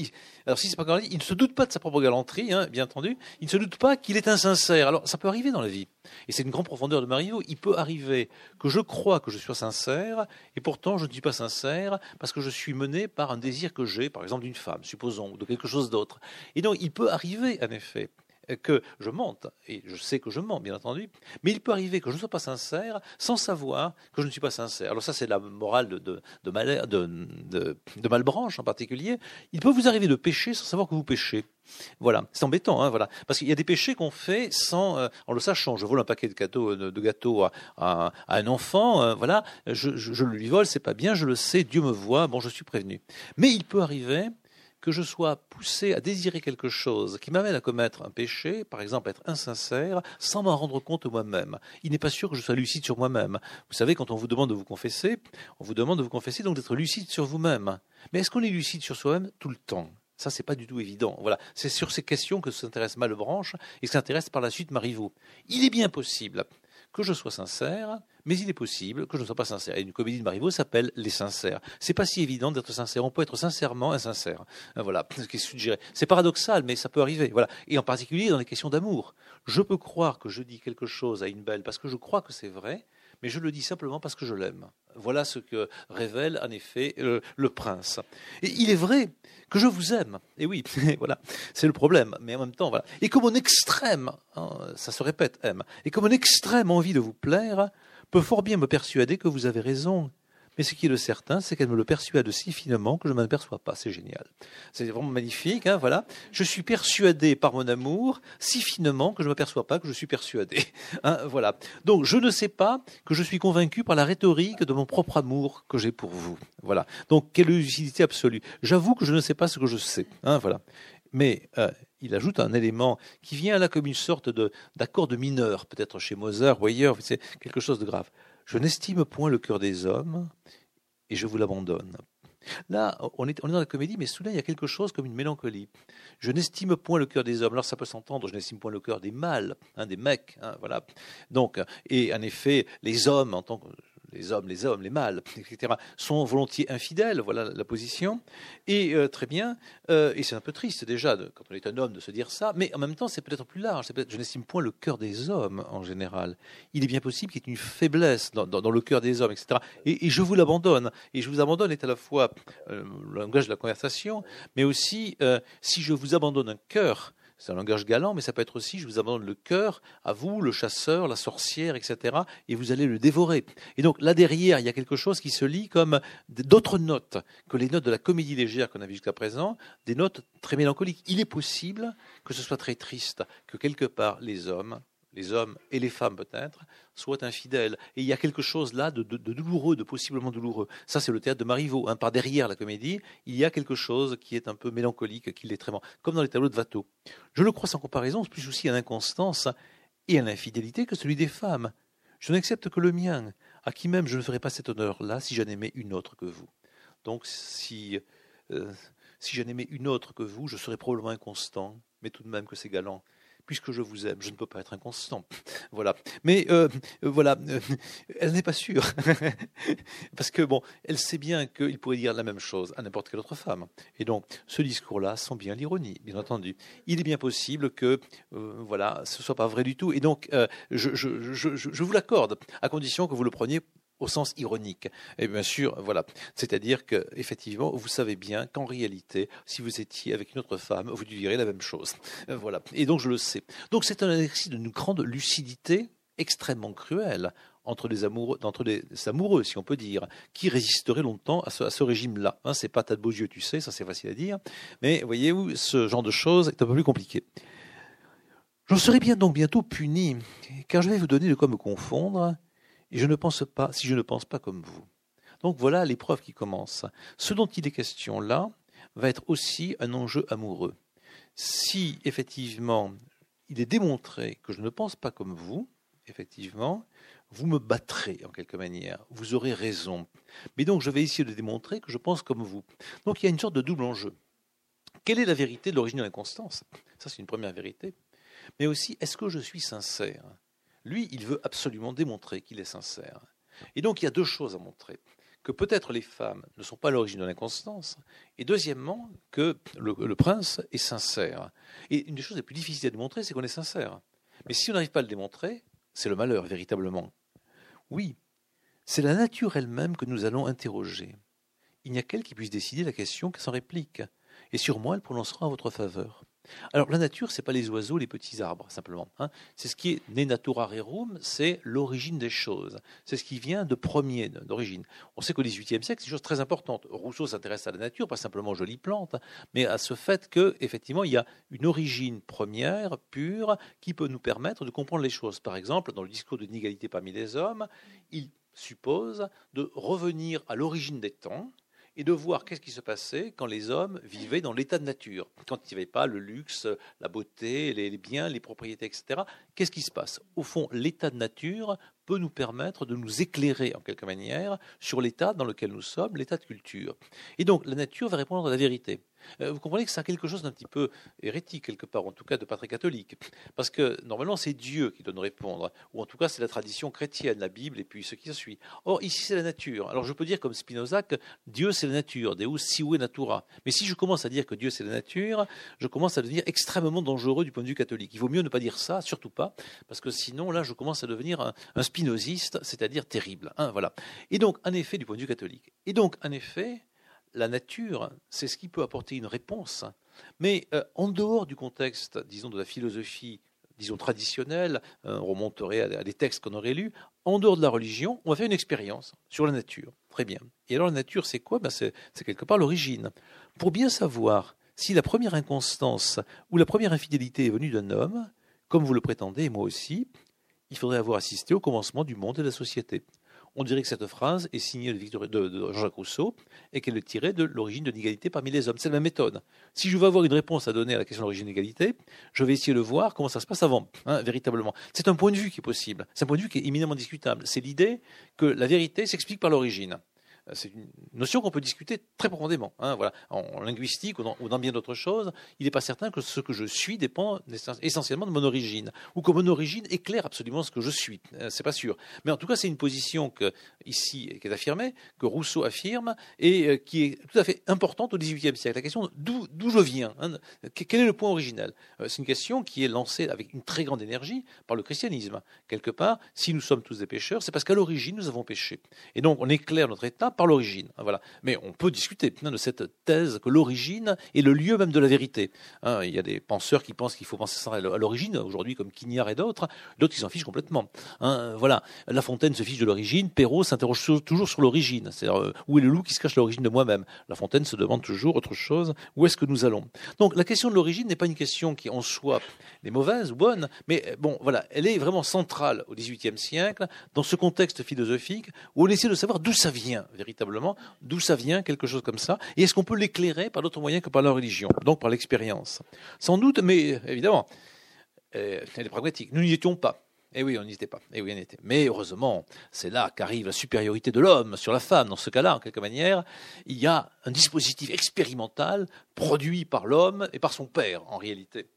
alors, si c'est pas il ne se doute pas de sa propre galanterie, hein, bien entendu. Il ne se doute pas qu'il est insincère. Alors, ça peut arriver dans la vie. Et c'est une grande profondeur de Marivaux. Il peut arriver que je crois que je sois sincère, et pourtant je ne suis pas sincère parce que je suis mené par un désir que j'ai, par exemple d'une femme, supposons, ou de quelque chose d'autre. Et donc, il peut arriver, en effet, que je mente, et je sais que je mens, bien entendu, mais il peut arriver que je ne sois pas sincère sans savoir que je ne suis pas sincère. Alors ça, c'est la morale de, de, de, Malbranche en particulier. Il peut vous arriver de pécher sans savoir que vous péchez. Voilà, c'est embêtant, hein, voilà, parce qu'il y a des péchés qu'on fait sans, euh, en le sachant. Je vole un paquet de gâteaux, de, gâteaux à, un enfant, euh, voilà, je, je, le lui vole, c'est pas bien, je le sais, Dieu me voit, bon, je suis prévenu. Mais il peut arriver que je sois poussé à désirer quelque chose qui m'amène à commettre un péché, par exemple être insincère, sans m'en rendre compte moi-même. Il n'est pas sûr que je sois lucide sur moi-même. Vous savez, quand on vous demande de vous confesser, on vous demande de vous confesser donc d'être lucide sur vous-même. Mais est-ce qu'on est lucide sur soi-même tout le temps? Ça, c'est pas du tout évident. Voilà, c'est sur ces questions que s'intéresse Malebranche et s'intéresse par la suite Marivaux. Il est bien possible que je sois sincère, mais il est possible que je ne sois pas sincère. Et une comédie de Marivaux s'appelle Les Sincères. C'est pas si évident d'être sincère. On peut être sincèrement insincère. Euh, voilà, [laughs] ce qui est suggéré. C'est paradoxal, mais ça peut arriver. Voilà. Et en particulier dans les questions d'amour. Je peux croire que je dis quelque chose à une belle parce que je crois que c'est vrai, mais je le dis simplement parce que je l'aime. Voilà ce que révèle en effet euh, le prince. Et il est vrai que je vous aime. Et oui, [laughs] voilà, c'est le problème. Mais en même temps, voilà. Et comme mon extrême, hein, ça se répète, aime, et comme mon extrême envie de vous plaire peut fort bien me persuader que vous avez raison. Mais ce qui est le certain, c'est qu'elle me le persuade si finement que je ne m'en perçois pas. C'est génial. C'est vraiment magnifique. Hein, voilà. Je suis persuadé par mon amour si finement que je ne m'aperçois pas que je suis persuadé. [laughs] Hein, voilà. Donc, je ne sais pas que je suis convaincu par la rhétorique de mon propre amour que j'ai pour vous. Voilà. Donc, quelle lucidité absolue. J'avoue que je ne sais pas ce que je sais. Hein, voilà. Mais euh, il ajoute un élément qui vient là comme une sorte d'accord de, mineur, peut-être chez Mozart ou ailleurs, c'est quelque chose de grave. Je n'estime point le cœur des hommes et je vous l'abandonne. Là, on est, on est, dans la comédie, mais soudain, il y a quelque chose comme une mélancolie. Je n'estime point le cœur des hommes. Alors, ça peut s'entendre, je n'estime point le cœur des mâles, hein, des mecs, hein, voilà. Donc, et en effet, les hommes, en tant que les hommes, les hommes, les mâles, [laughs] etc., sont volontiers infidèles, voilà la position. Et euh, très bien, euh, et c'est un peu triste déjà, quand on est un homme, de se dire ça, mais en même temps, c'est peut-être plus large. Peut je n'estime point le cœur des hommes en général. Il est bien possible qu'il y ait une faiblesse dans, le cœur des hommes, etc. Et, je vous l'abandonne. Et je vous abandonne est à la fois euh, le langage de la conversation, mais aussi, si je vous abandonne un cœur, c'est un langage galant, mais ça peut être aussi, je vous abandonne le cœur à vous, le chasseur, la sorcière, etc., et vous allez le dévorer. Et donc là derrière, il y a quelque chose qui se lit comme d'autres notes que les notes de la comédie légère qu'on a vu jusqu'à présent, des notes très mélancoliques. Il est possible que ce soit très triste, que quelque part les hommes les hommes et les femmes peut-être, soient infidèles. Et il y a quelque chose là de, douloureux, de possiblement douloureux. Ça, c'est le théâtre de Marivaux. Hein. Par derrière la comédie, il y a quelque chose qui est un peu mélancolique, qui l'est très comme dans les tableaux de Watteau. Je le crois sans comparaison, plus aussi à l'inconstance et à l'infidélité que celui des femmes. Je n'accepte que le mien, à qui même je ne ferai pas cet honneur-là si j'en aimais une autre que vous. Donc, si, euh, si j'en aimais une autre que vous, je serais probablement inconstant, mais tout de même que c'est galant puisque je vous aime, je ne peux pas être inconstant. Voilà. Mais euh, euh, voilà, euh, elle n'est pas sûre. [laughs] Parce que, bon, elle sait bien qu'il pourrait dire la même chose à n'importe quelle autre femme. Et donc, ce discours-là sent bien l'ironie, bien entendu. Il est bien possible que, voilà, ce ne soit pas vrai du tout. Et donc, je, je vous l'accorde, à condition que vous le preniez au sens ironique. Et bien sûr, voilà. C'est-à-dire que, effectivement, vous savez bien qu'en réalité, si vous étiez avec une autre femme, vous direz la même chose. Euh, voilà. Et donc, je le sais. Donc, c'est un exercice d'une grande lucidité extrêmement cruelle entre les amoureux, amoureux, si on peut dire, qui résisteraient longtemps à ce, régime-là. Hein, c'est pas tas de beaux yeux, tu sais, ça c'est facile à dire. Mais voyez-vous, ce genre de choses est un peu plus compliqué. J'en serai bien donc bientôt puni, car je vais vous donner de quoi me confondre et je ne pense pas, si je ne pense pas comme vous. Donc voilà l'épreuve qui commence. Ce dont il est question là va être aussi un enjeu amoureux. Si effectivement il est démontré que je ne pense pas comme vous, effectivement, vous me battrez en quelque manière, vous aurez raison. Mais donc je vais essayer de démontrer que je pense comme vous. Donc il y a une sorte de double enjeu. Quelle est la vérité de l'origine de l'inconstance? Ça c'est une première vérité. Mais aussi, est-ce que je suis sincère? Lui, il veut absolument démontrer qu'il est sincère. Et donc, il y a deux choses à montrer. Que peut-être les femmes ne sont pas l'origine de l'inconstance, et deuxièmement, que le, prince est sincère. Et une des choses les plus difficiles à démontrer, c'est qu'on est sincère. Mais si on n'arrive pas à le démontrer, c'est le malheur, véritablement. Oui, c'est la nature elle-même que nous allons interroger. Il n'y a qu'elle qui puisse décider la question s'en réplique. Et sur moi, elle prononcera en votre faveur. Alors la nature, c'est pas les oiseaux, les petits arbres, simplement. Hein. C'est ce qui est ne natura rerum, c'est l'origine des choses. C'est ce qui vient de premier, d'origine. On sait qu'au XVIIIe siècle, c'est une chose très importante. Rousseau s'intéresse à la nature, pas simplement aux jolies plantes, mais à ce fait que, effectivement, il y a une origine première, pure, qui peut nous permettre de comprendre les choses. Par exemple, dans le discours de l'inégalité parmi les hommes, il suppose de revenir à l'origine des temps, et de voir qu'est-ce qui se passait quand les hommes vivaient dans l'état de nature, quand il n'y avait pas le luxe, la beauté, les biens, les propriétés, etc. Qu'est-ce qui se passe? Au fond, l'état de nature peut nous permettre de nous éclairer en quelque manière sur l'état dans lequel nous sommes, l'état de culture. Et donc la nature va répondre à la vérité. Euh, vous comprenez que c'est quelque chose d'un petit peu hérétique quelque part, en tout cas de pas très catholique, parce que normalement c'est Dieu qui doit nous répondre, ou en tout cas c'est la tradition chrétienne, la Bible et puis ce qui suit. Or ici c'est la nature. Alors je peux dire comme Spinoza que Dieu c'est la nature, Deus sive natura. Mais si je commence à dire que Dieu c'est la nature, je commence à devenir extrêmement dangereux du point de vue catholique. Il vaut mieux ne pas dire ça, surtout pas, parce que sinon là je commence à devenir un, spinoziste, c'est-à-dire terrible. Hein, voilà. Et donc en effet du point de vue catholique. Et donc en effet la nature, c'est ce qui peut apporter une réponse. Mais euh, en dehors du contexte, disons, de la philosophie, disons, traditionnelle, euh, on remonterait à, des textes qu'on aurait lus, en dehors de la religion, on va faire une expérience sur la nature. Très bien. Et alors la nature, c'est quoi? Ben, C'est quelque part l'origine. Pour bien savoir si la première inconstance ou la première infidélité est venue d'un homme, comme vous le prétendez, et moi aussi, il faudrait avoir assisté au commencement du monde et de la société on dirait que cette phrase est signée de, Jean-Jacques Rousseau et qu'elle est tirée de l'origine de l'égalité parmi les hommes. C'est la même méthode. Si je veux avoir une réponse à donner à la question de l'origine de l'égalité, je vais essayer de voir comment ça se passe avant, hein, véritablement. C'est un point de vue qui est possible. C'est un point de vue qui est éminemment discutable. C'est l'idée que la vérité s'explique par l'origine. Euh, c'est une notion qu'on peut discuter très profondément. Hein, voilà. En linguistique ou dans, bien d'autres choses, il n'est pas certain que ce que je suis dépend essentiellement de mon origine, ou que mon origine éclaire absolument ce que je suis. Euh, c'est pas sûr. Mais en tout cas, c'est une position que, ici, qui est affirmée, que Rousseau affirme, et euh, qui est tout à fait importante au XVIIIe siècle. La question d'où je viens, hein, quel est le point originel C'est une question qui est lancée avec une très grande énergie par le christianisme. Quelque part, si nous sommes tous des pécheurs, c'est parce qu'à l'origine, nous avons péché. Et donc, on éclaire notre état par l'origine. Voilà. Mais on peut discuter de cette thèse que l'origine est le lieu même de la vérité. Hein, il y a des penseurs qui pensent qu'il faut penser ça à l'origine, aujourd'hui comme Quignard et d'autres, d'autres qui s'en fichent complètement. Hein, voilà. La Fontaine se fiche de l'origine, Perrault s'interroge toujours sur l'origine. C'est-à-dire, euh, où est le loup qui se cache l'origine de moi-même? La Fontaine se demande toujours autre chose, où est-ce que nous allons? Donc la question de l'origine n'est pas une question qui en soi est mauvaise ou bonne, mais bon, voilà, elle est vraiment centrale au XVIIIe siècle, dans ce contexte philosophique, où on essaie de savoir d'où ça vient, véritablement, d'où ça vient, quelque chose comme ça, et est-ce qu'on peut l'éclairer par d'autres moyens que par la religion, donc par l'expérience? Sans doute, mais évidemment, euh, elle est pragmatique. Nous n'y étions pas. Eh oui, on n'y était pas. Eh oui, on était. Mais heureusement, c'est là qu'arrive la supériorité de l'homme sur la femme. Dans ce cas-là, en quelque manière, il y a un dispositif expérimental produit par l'homme et par son père, en réalité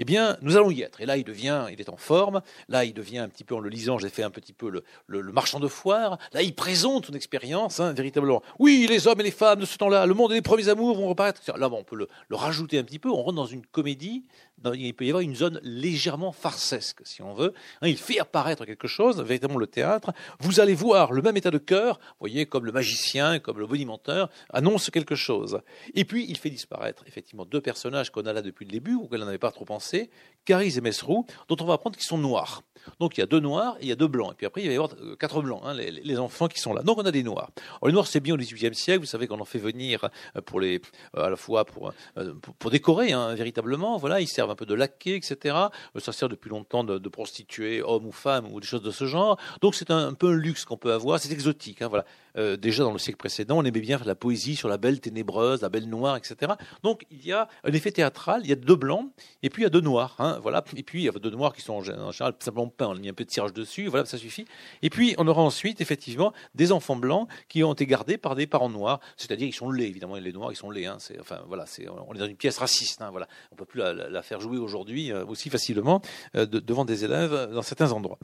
eh bien, nous allons y être. Et là, il devient, il est en forme. Là, il devient un petit peu, en le lisant, j'ai fait un petit peu le, marchand de foire. Là, il présente son expérience, hein, véritablement. Oui, les hommes et les femmes de ce temps-là, le monde et les premiers amours vont reparaître. Là, on peut le, rajouter un petit peu. On rentre dans une comédie. il peut y avoir une zone légèrement farcesque, si on veut. Hein, il fait apparaître quelque chose, véritablement le théâtre. Vous allez voir le même état de cœur, voyez, comme le magicien, comme le bonimenteur, annonce quelque chose. Et puis, il fait disparaître, effectivement, deux personnages qu'on a là depuis le début, ou qu'on n'avait pas trop pensé Caris et Mesrou, dont on va apprendre qu'ils sont noirs. Donc il y a deux noirs et il y a deux blancs. Et puis après, il va y avoir euh, quatre blancs, hein, les, enfants qui sont là. Donc on a des noirs. les noirs, c'est bien au XVIIIe siècle. Vous savez qu'on en fait venir euh, pour les, euh, à la fois pour, pour, décorer, hein, véritablement. Voilà, ils servent un peu de laquais, etc. Ça sert depuis longtemps de, prostituer hommes ou femmes ou des choses de ce genre. Donc c'est un, peu un luxe qu'on peut avoir. C'est exotique. Hein, voilà. déjà dans le siècle précédent, on aimait bien faire la poésie sur la belle ténébreuse, la belle noire, etc. Donc il y a un effet théâtral. Il y a deux blancs et puis il y a deux noirs. voilà. Et puis deux noirs qui sont en général simplement peints. On a mis un peu de tirage dessus. Voilà, ça suffit. Et puis on aura ensuite effectivement des enfants blancs qui ont été gardés par des parents noirs, c'est-à-dire ils sont laids évidemment. Les noirs ils sont laids. Hein, c'est enfin voilà, c'est on est dans une pièce raciste. Hein, voilà, on peut plus la, faire jouer aujourd'hui euh, aussi facilement euh, devant des élèves dans certains endroits.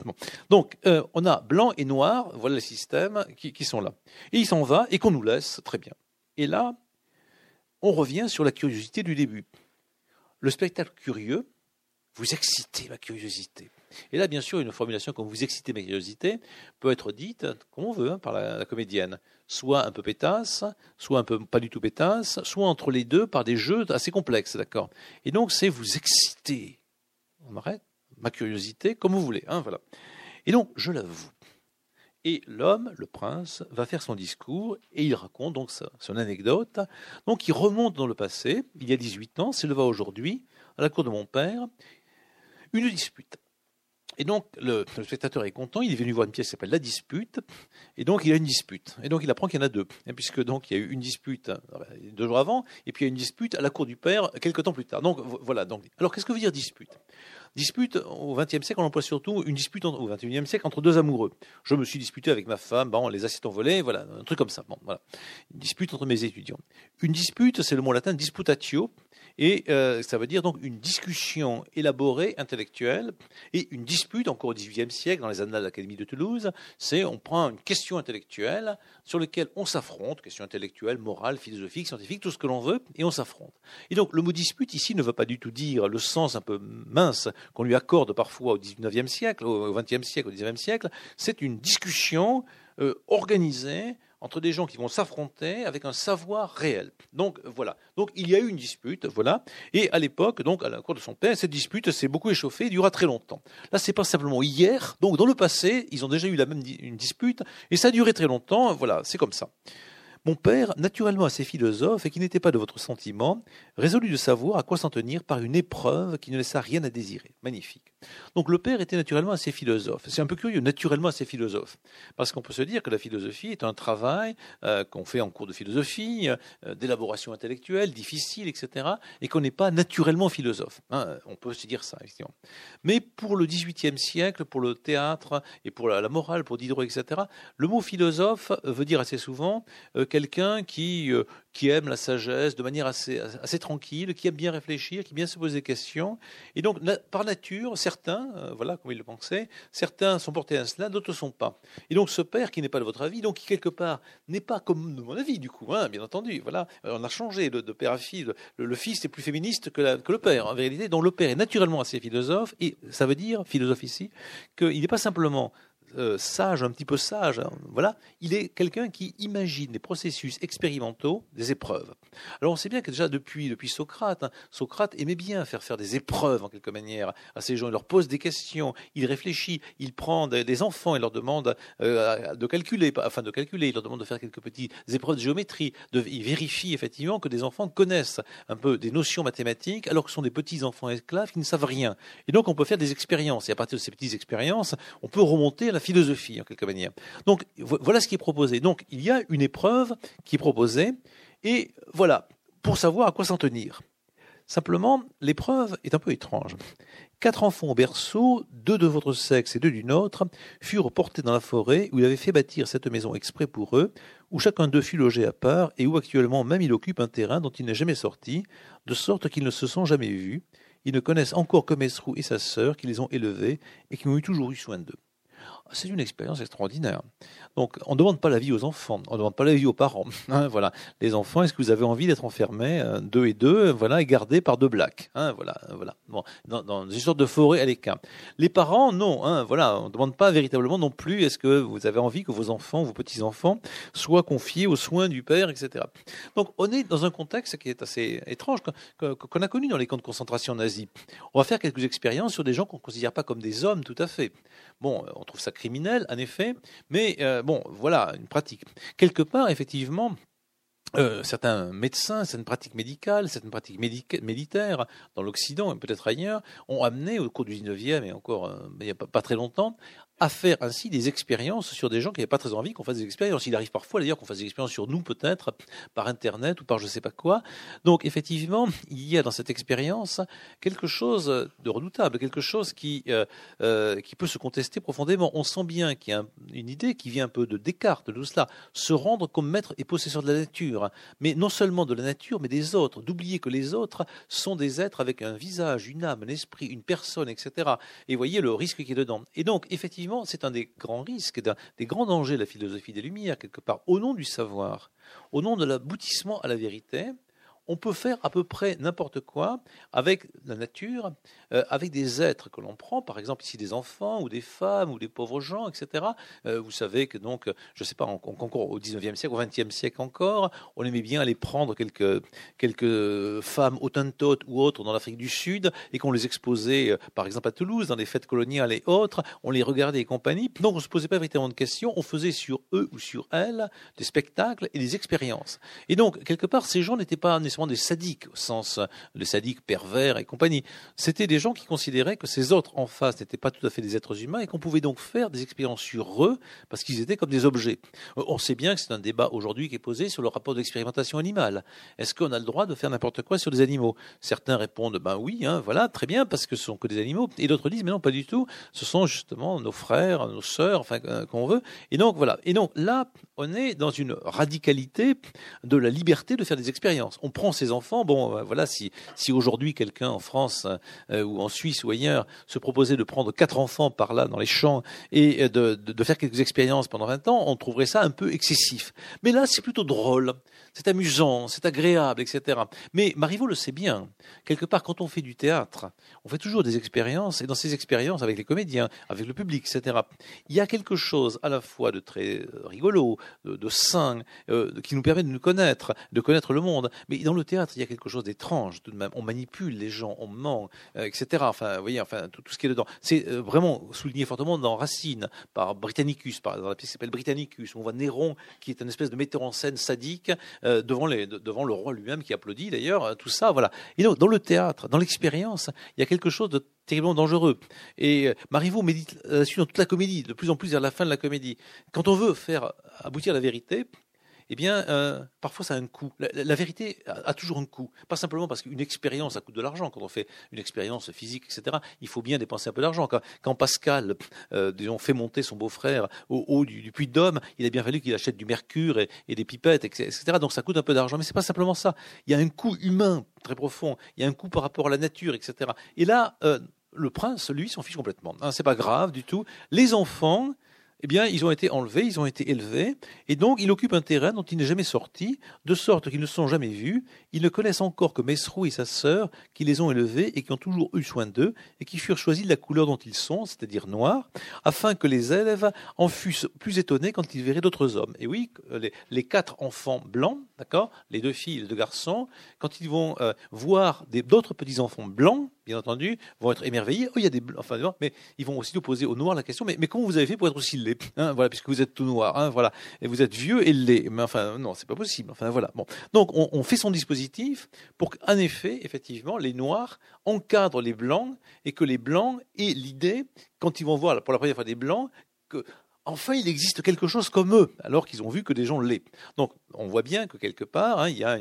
Donc euh, on a blanc et noir. Voilà les systèmes qui, qui sont là. Et il s'en va et qu'on nous laisse très bien. Et là, on revient sur la curiosité du début. Le spectacle curieux, vous excitez ma curiosité. Et là, bien sûr, une formulation comme vous excitez ma curiosité peut être dite comme on veut hein, par la, comédienne. Soit un peu pétasse, soit un peu pas du tout pétasse, soit entre les deux par des jeux assez complexes, d'accord Et donc, c'est vous exciter. On ma curiosité comme vous voulez. Hein, voilà. Et donc, je l'avoue. Et l'homme, le prince, va faire son discours et il raconte donc son anecdote. Donc il remonte dans le passé, il y a 18 ans, c'est le va aujourd'hui, à la cour de mon père, une dispute. Et donc, le, spectateur est content, il est venu voir une pièce qui s'appelle La Dispute, et donc il a une dispute. Et donc il apprend qu'il y en a deux, et puisque donc il y a eu une dispute euh, deux jours avant, et puis il y a une dispute à la cour du père quelques temps plus tard. Donc voilà. Donc, alors qu'est-ce que veut dire dispute? Dispute, au XXe siècle, on emploie surtout une dispute au XXIe siècle entre deux amoureux. Je me suis disputé avec ma femme, bon, les assiettes ont volé, voilà, un truc comme ça. Une dispute entre mes étudiants. Une dispute, c'est le mot latin disputatio, et euh, ça veut dire donc une discussion élaborée, intellectuelle, et une dispute, encore au XVIIIe siècle, dans les annales de l'Académie de Toulouse, c'est on prend une question intellectuelle sur laquelle on s'affronte, question intellectuelle, morale, philosophique, scientifique, tout ce que l'on veut, et on s'affronte. Et donc le mot dispute ici ne veut pas du tout dire le sens un peu mince qu'on lui accorde parfois au XIXe siècle, au XXe siècle, au XIXe siècle. C'est une discussion euh, organisée entre des gens qui vont s'affronter avec un savoir réel. Donc voilà. Donc il y a eu une dispute, voilà. Et à l'époque, donc à la cour de son père, cette dispute s'est beaucoup échauffée, et durera très longtemps. Là, c'est pas simplement hier. Donc dans le passé, ils ont déjà eu la même une dispute et ça a duré très longtemps. Voilà, c'est comme ça. Mon père, naturellement assez philosophe et qui n'était pas de votre sentiment, résolut de savoir à quoi s'en tenir par une épreuve qui ne laissa rien à désirer. Magnifique. Donc le père était naturellement assez philosophe. C'est un peu curieux, naturellement assez philosophe. Parce qu'on peut se dire que la philosophie est un travail euh, qu'on fait en cours de philosophie, euh, d'élaboration intellectuelle, difficile, etc. Et qu'on n'est pas naturellement philosophe. Hein. on peut se dire ça, effectivement. Mais pour le XVIIIe siècle, pour le théâtre et pour la, morale, pour Diderot, etc., le mot philosophe veut dire assez souvent euh, quelqu'un qui, qui aime la sagesse de manière assez, assez tranquille, qui aime bien réfléchir, qui bien se poser des questions. Et donc, par nature, certains, euh, voilà, comme il le pensait, certains sont portés à cela, d'autres ne sont pas. Et donc, ce père qui n'est pas de votre avis, donc qui quelque part n'est pas comme de mon avis, du coup, hein, bien entendu. Voilà, on a changé de, père à fille. Le, fils est plus féministe que, que le père, en vérité. Donc, le père est naturellement assez philosophe, et ça veut dire, philosophe ici, qu'il n'est pas simplement euh, sage, un petit peu sage, hein, voilà, il est quelqu'un qui imagine des processus expérimentaux, des épreuves. Alors on sait bien que déjà depuis, depuis Socrate, hein, Socrate aimait bien faire faire des épreuves en quelque manière à ces gens. Il leur pose des questions, il réfléchit, il prend des, enfants, il leur demande euh, de calculer, afin de calculer, il leur demande de faire quelques petites épreuves de géométrie, il vérifie effectivement que des enfants connaissent un peu des notions mathématiques, alors que ce sont des petits enfants esclaves qui ne savent rien. Et donc on peut faire des expériences, et à partir de ces petites expériences, on peut remonter à philosophie en quelque manière. Donc voilà ce qui est proposé. Donc il y a une épreuve qui est proposée et voilà, pour savoir à quoi s'en tenir. Simplement, l'épreuve est un peu étrange. Quatre enfants au berceau, deux de votre sexe et deux du nôtre, furent portés dans la forêt où il avait fait bâtir cette maison exprès pour eux, où chacun d'eux fut logé à part et où actuellement même il occupe un terrain dont il n'est jamais sorti, de sorte qu'ils ne se sont jamais vus. Ils ne connaissent encore que Mesrou et sa sœur qui les ont élevés et qui ont eu toujours eu soin d'eux. C'est une expérience extraordinaire. Donc, on ne demande pas la vie aux enfants, on ne demande pas la vie aux parents. [laughs] Hein, voilà, les enfants, est-ce que vous avez envie d'être enfermés euh, deux et deux, voilà, et gardés par deux blacks hein, Voilà, voilà. Dans une sorte de forêt à l'écart. Les parents, non. Hein, voilà, on ne demande pas véritablement non plus. Est-ce que vous avez envie que vos enfants, vos petits enfants, soient confiés aux soins du père, etc. Donc, on est dans un contexte qui est assez étrange qu'on a connu dans les camps de concentration nazis. On va faire quelques expériences sur des gens qu'on ne considère pas comme des hommes, tout à fait. Bon, on trouve ça criminel, en effet, mais euh, bon, voilà, une pratique. Quelque part, effectivement, euh, certains médecins, certaines pratiques médicales, certaines pratiques militaires dans l'Occident et peut-être ailleurs ont amené au cours du 19e et encore euh, il n'y a pas, très longtemps à faire ainsi des expériences sur des gens qui n'avaient pas très envie qu'on fasse des expériences. Il arrive parfois d'ailleurs qu'on fasse des expériences sur nous peut-être par Internet ou par je ne sais pas quoi. Donc effectivement, il y a dans cette expérience quelque chose de redoutable, quelque chose qui, euh, euh, qui peut se contester profondément. On sent bien qu'il y a une idée qui vient un peu de Descartes, de tout cela, se rendre comme maître et possesseur de la nature, mais non seulement de la nature, mais des autres, d'oublier que les autres sont des êtres avec un visage, une âme, un esprit, une personne, etc. Et voyez le risque qui est dedans. Et donc effectivement, c'est un des grands risques, des grands dangers de la philosophie des Lumières, quelque part, au nom du savoir, au nom de l'aboutissement à la vérité, on peut faire à peu près n'importe quoi avec la nature, euh, avec des êtres que l'on prend, par exemple ici des enfants ou des femmes ou des pauvres gens, etc. Euh, vous savez que donc, je ne sais pas, encore au 19e siècle, au 20e siècle encore, on aimait bien aller prendre quelques, quelques femmes autantotes ou autres dans l'Afrique du Sud et qu'on les exposait, euh, par exemple à Toulouse, dans les fêtes coloniales et autres, on les regardait et compagnie. Donc on ne se posait pas véritablement de questions, on faisait sur eux ou sur elles des spectacles et des expériences. Et donc, quelque part, ces gens n'étaient pas nécessairement des sadiques, au sens les sadiques pervers et compagnie. C'était des gens qui considéraient que ces autres en face n'étaient pas tout à fait des êtres humains et qu'on pouvait donc faire des expériences sur eux parce qu'ils étaient comme des objets. Euh, on sait bien que c'est un débat aujourd'hui qui est posé sur le rapport d'expérimentation animale. Est-ce qu'on a le droit de faire n'importe quoi sur des animaux? Certains répondent ben oui, hein, voilà, très bien, parce que ce sont que des animaux. Et d'autres disent mais non, pas du tout. Ce sont justement nos frères, nos sœurs, enfin euh, qu'on veut. Et donc voilà. Et donc là, on est dans une radicalité de la liberté de faire des expériences. On prend ses enfants. Bon, euh, voilà, si, si aujourd'hui quelqu'un en France euh, ou en Suisse ou ailleurs se proposait de prendre quatre enfants par là dans les champs et euh, de, de, faire quelques expériences pendant 20 ans, on trouverait ça un peu excessif. Mais là, c'est plutôt drôle, c'est amusant, c'est agréable, etc. Mais Marivaux le sait bien. Quelque part, quand on fait du théâtre, on fait toujours des expériences, et dans ces expériences, avec les comédiens, avec le public, etc., il y a quelque chose à la fois de très rigolo, de, de sain, qui nous permet de nous connaître, de connaître le monde, mais dans le théâtre, il y a quelque chose d'étrange tout de même. On manipule les gens, on ment, euh, etc. Enfin, vous voyez, enfin, tout, ce qui est dedans. C'est euh, vraiment souligné fortement dans Racine, par Britannicus, par, dans la pièce qui s'appelle Britannicus, on voit Néron, qui est une espèce de metteur en scène sadique, euh, devant, les, devant le roi lui-même, qui applaudit d'ailleurs, tout ça, voilà. Et donc, dans le théâtre, dans l'expérience, il y a quelque chose de terriblement dangereux. Et Marivaux médite là-dessus dans toute la comédie, de plus en plus vers la fin de la comédie. Quand on veut faire aboutir la vérité, eh bien, euh, parfois ça a un coût. La, vérité a, toujours un coût. Pas simplement parce qu'une expérience, ça coûte de l'argent. Quand on fait une expérience physique, etc., il faut bien dépenser un peu d'argent. Quand, Pascal, euh, disons, fait monter son beau-frère au haut du, puits de Dôme, il a bien fallu qu'il achète du mercure et, des pipettes, etc. Donc ça coûte un peu d'argent. Mais c'est pas simplement ça. Il y a un coût humain très profond. Il y a un coût par rapport à la nature, etc. Et là, euh, le prince, lui, s'en fiche complètement. Hein, c'est pas grave du tout. Les enfants, eh bien, ils ont été enlevés, ils ont été élevés, et donc il occupe un terrain dont il n'est jamais sorti, de sorte qu'ils ne sont jamais vus, ils ne connaissent encore que Mesrou et sa sœur, qui les ont élevés et qui ont toujours eu soin d'eux, et qui furent choisis de la couleur dont ils sont, c'est-à-dire noirs, afin que les élèves en fussent plus étonnés quand ils verraient d'autres hommes. Et oui, les, quatre enfants blancs, d'accord, les deux filles et les deux garçons, quand ils vont euh, voir d'autres petits-enfants blancs, bien entendu, vont être émerveillés. Oh, il y a des enfin, mais ils vont aussi nous poser aux noirs la question mais, mais comment vous avez fait pour être aussi laid hein, Voilà, puisque vous êtes tout noir, hein, voilà, et vous êtes vieux et laid. Mais enfin, non, c'est pas possible. Enfin, voilà. Bon, donc on, on fait son dispositif pour qu'en effet, effectivement, les noirs encadrent les blancs et que les blancs aient l'idée, quand ils vont voir pour la première fois des blancs, que enfin il existe quelque chose comme eux, alors qu'ils ont vu que des gens l'est. Donc on voit bien que quelque part, hein, il y a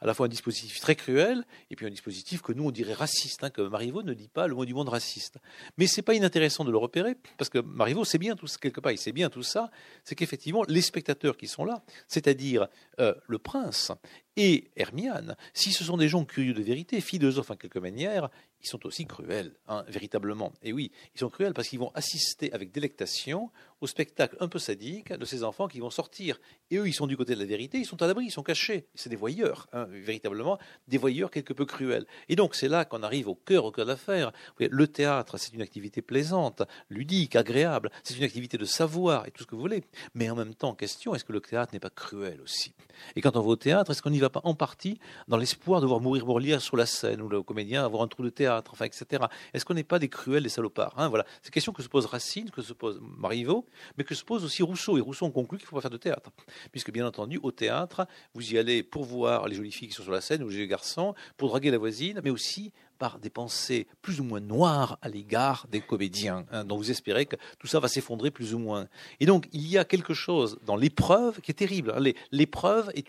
à la fois un dispositif très cruel et puis un dispositif que nous on dirait raciste, hein, que Marivaux ne dit pas le mot du monde raciste. Mais c'est pas inintéressant de le repérer, parce que Marivaux sait bien tout ça, quelque part, il sait bien tout ça, c'est qu'effectivement les spectateurs qui sont là, c'est-à-dire euh, le prince et Hermiane, si ce sont des gens curieux de vérité, philosophes en quelque manière, ils sont aussi cruels, hein, véritablement. Et oui, ils sont cruels parce qu'ils vont assister avec délectation au spectacle un peu sadique de ces enfants qui vont sortir. Et eux, ils sont du côté de la vérité, ils sont à l'abri, ils sont cachés. C'est des voyeurs, hein, véritablement, des voyeurs quelque peu cruels. Et donc, c'est là qu'on arrive au cœur, au cœur de l'affaire. Le théâtre, c'est une activité plaisante, ludique, agréable. C'est une activité de savoir et tout ce que vous voulez. Mais en même temps, question, est-ce que le théâtre n'est pas cruel aussi? Et quand on va au théâtre, est-ce qu'on n'y va pas en partie dans l'espoir de voir mourir Molière sur la scène ou le comédien avoir un trou de théâtre, enfin, etc. Est-ce qu'on n'est pas des cruels, des salopards hein, Voilà. C'est question que se pose Racine, que se pose Marivaux, mais que se pose aussi Rousseau. Et Rousseau, on conclut qu'il ne faut pas faire de théâtre. Puisque, bien entendu, au théâtre, vous y allez pour voir les jolies filles qui sont sur la scène ou les garçons, pour draguer la voisine, mais aussi par des pensées plus ou moins noires à l'égard des comédiens, hein, dont vous espérez que tout ça va s'effondrer plus ou moins. Et donc, il y a quelque chose dans l'épreuve qui est terrible. Hein. L'épreuve et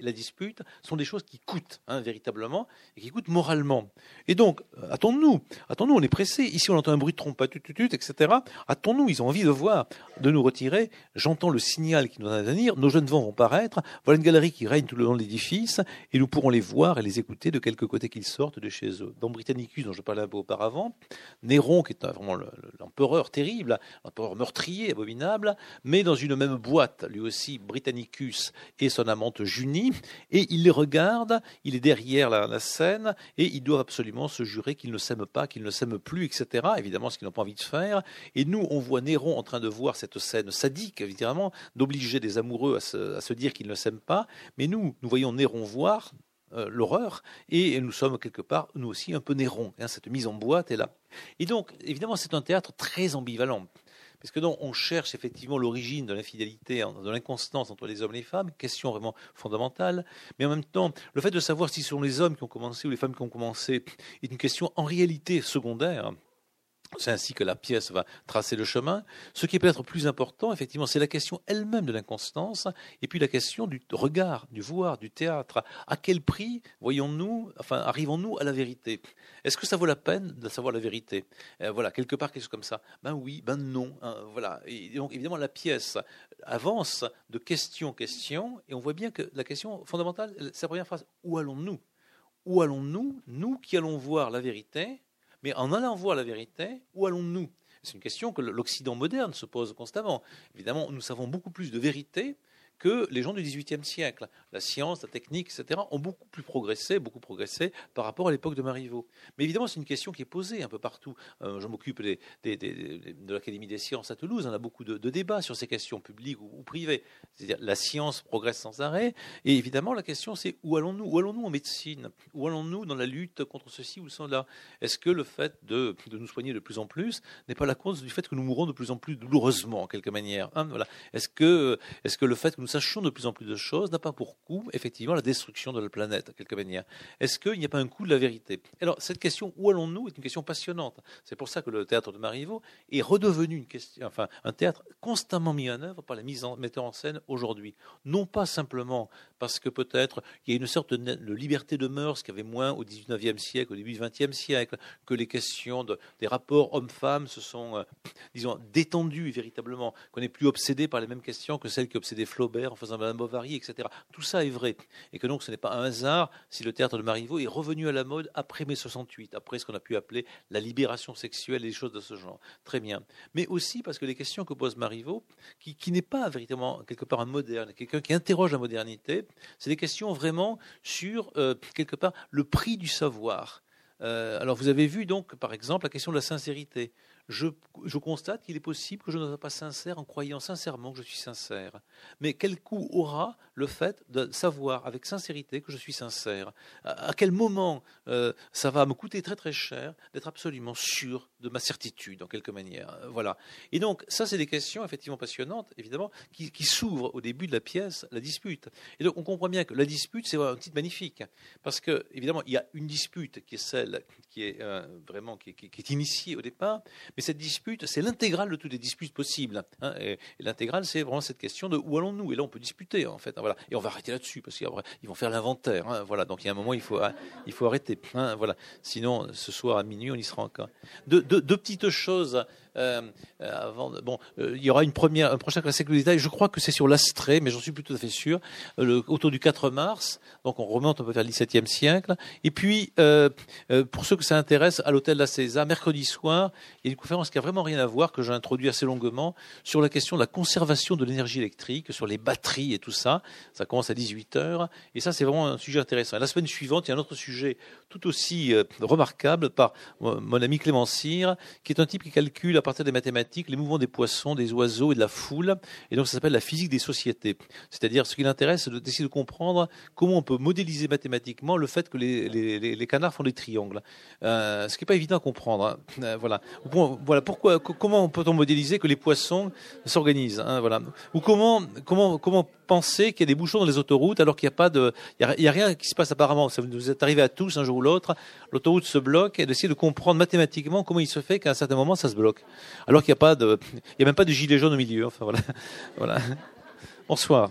la dispute sont des choses qui coûtent hein, véritablement et qui coûtent moralement. Et donc, euh, attendons-nous, attendons-nous, on est pressé. Ici, on entend un bruit de trompette, etc. Attendons-nous, ils ont envie de voir, de nous retirer. J'entends le signal qui nous va venir. Nos jeunes vents vont paraître. Voilà une galerie qui règne tout le long de l'édifice et nous pourrons les voir et les écouter de quelque côté qu'ils sortent de chez eux dans Britannicus, dont je parlais un peu auparavant, Néron, qui est vraiment l'empereur terrible, l'empereur meurtrier, abominable, mais dans une même boîte, lui aussi, Britannicus et son amante Junie, et il les regarde, il est derrière la, scène, et ils doivent absolument se jurer qu'ils ne s'aiment pas, qu'ils ne s'aiment plus, etc. Évidemment, ce qu'ils n'ont pas envie de faire. Et nous, on voit Néron en train de voir cette scène sadique, évidemment, d'obliger des amoureux à se dire qu'ils ne s'aiment pas. Mais nous, nous voyons Néron voir euh, l'horreur, et nous sommes quelque part, nous aussi, un peu Néron. Hein, cette mise en boîte est là. Et donc, évidemment, c'est un théâtre très ambivalent. Parce que donc, on cherche effectivement l'origine de l'infidélité, de l'inconstance entre les hommes et les femmes, question vraiment fondamentale. Mais en même temps, le fait de savoir si ce sont les hommes qui ont commencé ou les femmes qui ont commencé est une question en réalité secondaire. C'est ainsi que la pièce va tracer le chemin. Ce qui est peut-être plus important, effectivement, c'est la question elle-même de l'inconstance, et puis la question du regard, du voir, du théâtre. À quel prix voyons-nous, enfin, arrivons-nous à la vérité? Est-ce que ça vaut la peine de savoir la vérité? Euh, Voilà, quelque part quelque chose comme ça. Ben oui, ben non. Hein, voilà. Et donc évidemment, la pièce avance de question en question, et on voit bien que la question fondamentale, c'est la première phrase. Où allons-nous? Où allons-nous, nous qui allons voir la vérité mais en allant voir la vérité, où allons-nous? C'est une question que l'Occident moderne se pose constamment. Évidemment, nous savons beaucoup plus de vérité que les gens du XVIIIe siècle. La science, la technique, etc., ont beaucoup plus progressé, beaucoup progressé par rapport à l'époque de Marivaux. Mais évidemment, c'est une question qui est posée un peu partout. Euh, je m'occupe de l'Académie des sciences à Toulouse. On a beaucoup de, débats sur ces questions publiques ou, privées. C'est-à-dire, la science progresse sans arrêt. Et évidemment, la question, c'est où allons-nous? Où allons-nous en médecine? Où allons-nous dans la lutte contre ceci ou cela? Est-ce que le fait de, nous soigner de plus en plus n'est pas la cause du fait que nous mourons de plus en plus douloureusement, en quelque manière hein, voilà. Est-ce que, est que le fait que nous sachions de plus en plus de choses n'a pas pour coup, effectivement, la destruction de la planète, à quelque manière Est-ce qu'il n'y a pas un coup de la vérité? Alors, cette question, où allons-nous, est une question passionnante. C'est pour ça que le théâtre de Marivaux est redevenu une question, enfin, un théâtre constamment mis en œuvre par les en, metteurs en scène aujourd'hui. Non pas simplement parce que peut-être il y a une sorte de, liberté de mœurs qui avait moins au XIXe siècle, au début du XXe siècle, que les questions des rapports hommes-femmes se sont, euh, [clears throat] disons, détendues véritablement, qu'on n'est plus obsédé par les mêmes questions que celles qui obsédaient Flaubert en faisant Madame Bovary, etc. Tout ça est vrai. Et que donc ce n'est pas un hasard si le théâtre de Marivaux est revenu à la mode après mai 68, après ce qu'on a pu appeler la libération sexuelle et des choses de ce genre. Très bien. Mais aussi parce que les questions que pose Marivaux, qui n'est pas véritablement quelque part un moderne, quelqu'un qui interroge la modernité, c'est des questions vraiment sur, euh, quelque part, le prix du savoir. Euh, alors vous avez vu donc, par exemple, la question de la sincérité je, constate qu'il est possible que je ne sois pas sincère en croyant sincèrement que je suis sincère. Mais quel coût aura le fait de savoir avec sincérité que je suis sincère à, quel moment euh, ça va me coûter très très cher d'être absolument sûr de ma certitude, en quelque manière. Euh, voilà. Et donc, ça, c'est des questions effectivement passionnantes, évidemment, qui, s'ouvrent au début de la pièce, la dispute. Et donc, on comprend bien que la dispute, c'est un titre magnifique, parce que, évidemment, il y a une dispute qui est celle qui est euh, vraiment qui, est initiée au départ, mais cette dispute, c'est l'intégrale de toutes les disputes possibles. Hein, et, l'intégrale, c'est vraiment cette question de où allons-nous? Et là, on peut disputer, en fait. Hein. Et on va arrêter là-dessus, parce qu'ils vont faire l'inventaire. Hein, voilà. Donc, il y a un moment, il faut, il faut arrêter. voilà. Sinon, ce soir à minuit, on y sera encore. De, deux, petites choses avant, bon, euh, il y aura une première, un prochain classique de détail. Je crois que c'est sur l'Astrée, mais j'en suis plus tout à fait sûr. Euh, autour du 4 mars, donc on remonte un peu vers le XVIIe siècle. Et puis, pour ceux que ça intéresse, à l'hôtel La César, mercredi soir, il y a une conférence qui a vraiment rien à voir que j'ai introduit assez longuement sur la question de la conservation de l'énergie électrique, sur les batteries et tout ça. Ça commence à 18 heures, et ça c'est vraiment un sujet intéressant. la semaine suivante, il y a un autre sujet tout aussi remarquable par mon ami Clément Cyr, qui est un type qui calcule partir des mathématiques les mouvements des poissons, des oiseaux et de la foule. Et donc ça s'appelle la physique des sociétés. C'est-à-dire ce qui l'intéresse, c'est d'essayer de comprendre comment on peut modéliser mathématiquement le fait que les, canards font des triangles. Euh, ce qui n'est pas évident à comprendre. Hein. Euh, voilà. voilà. Pourquoi, comment peut-on modéliser que les poissons s'organisent hein, Voilà. Ou comment, comment, comment penser qu'il y a des bouchons dans les autoroutes alors qu'il n'y a pas de, il y a, rien qui se passe apparemment. Ça vous est arrivé à tous un jour ou l'autre. L'autoroute se bloque et d'essayer de comprendre mathématiquement comment il se fait qu'à un certain moment ça se bloque. Alors qu'il n'y a pas de, il y a même pas de gilet jaune au milieu. Enfin voilà, [laughs] voilà. Bonsoir.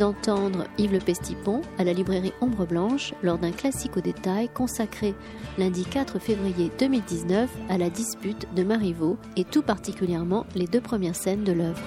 D'entendre Yves Le Pestipon à la librairie Ombre Blanche lors d'un classique au détail consacré lundi 4 février 2019 à la dispute de Marivaux et tout particulièrement les deux premières scènes de l'œuvre.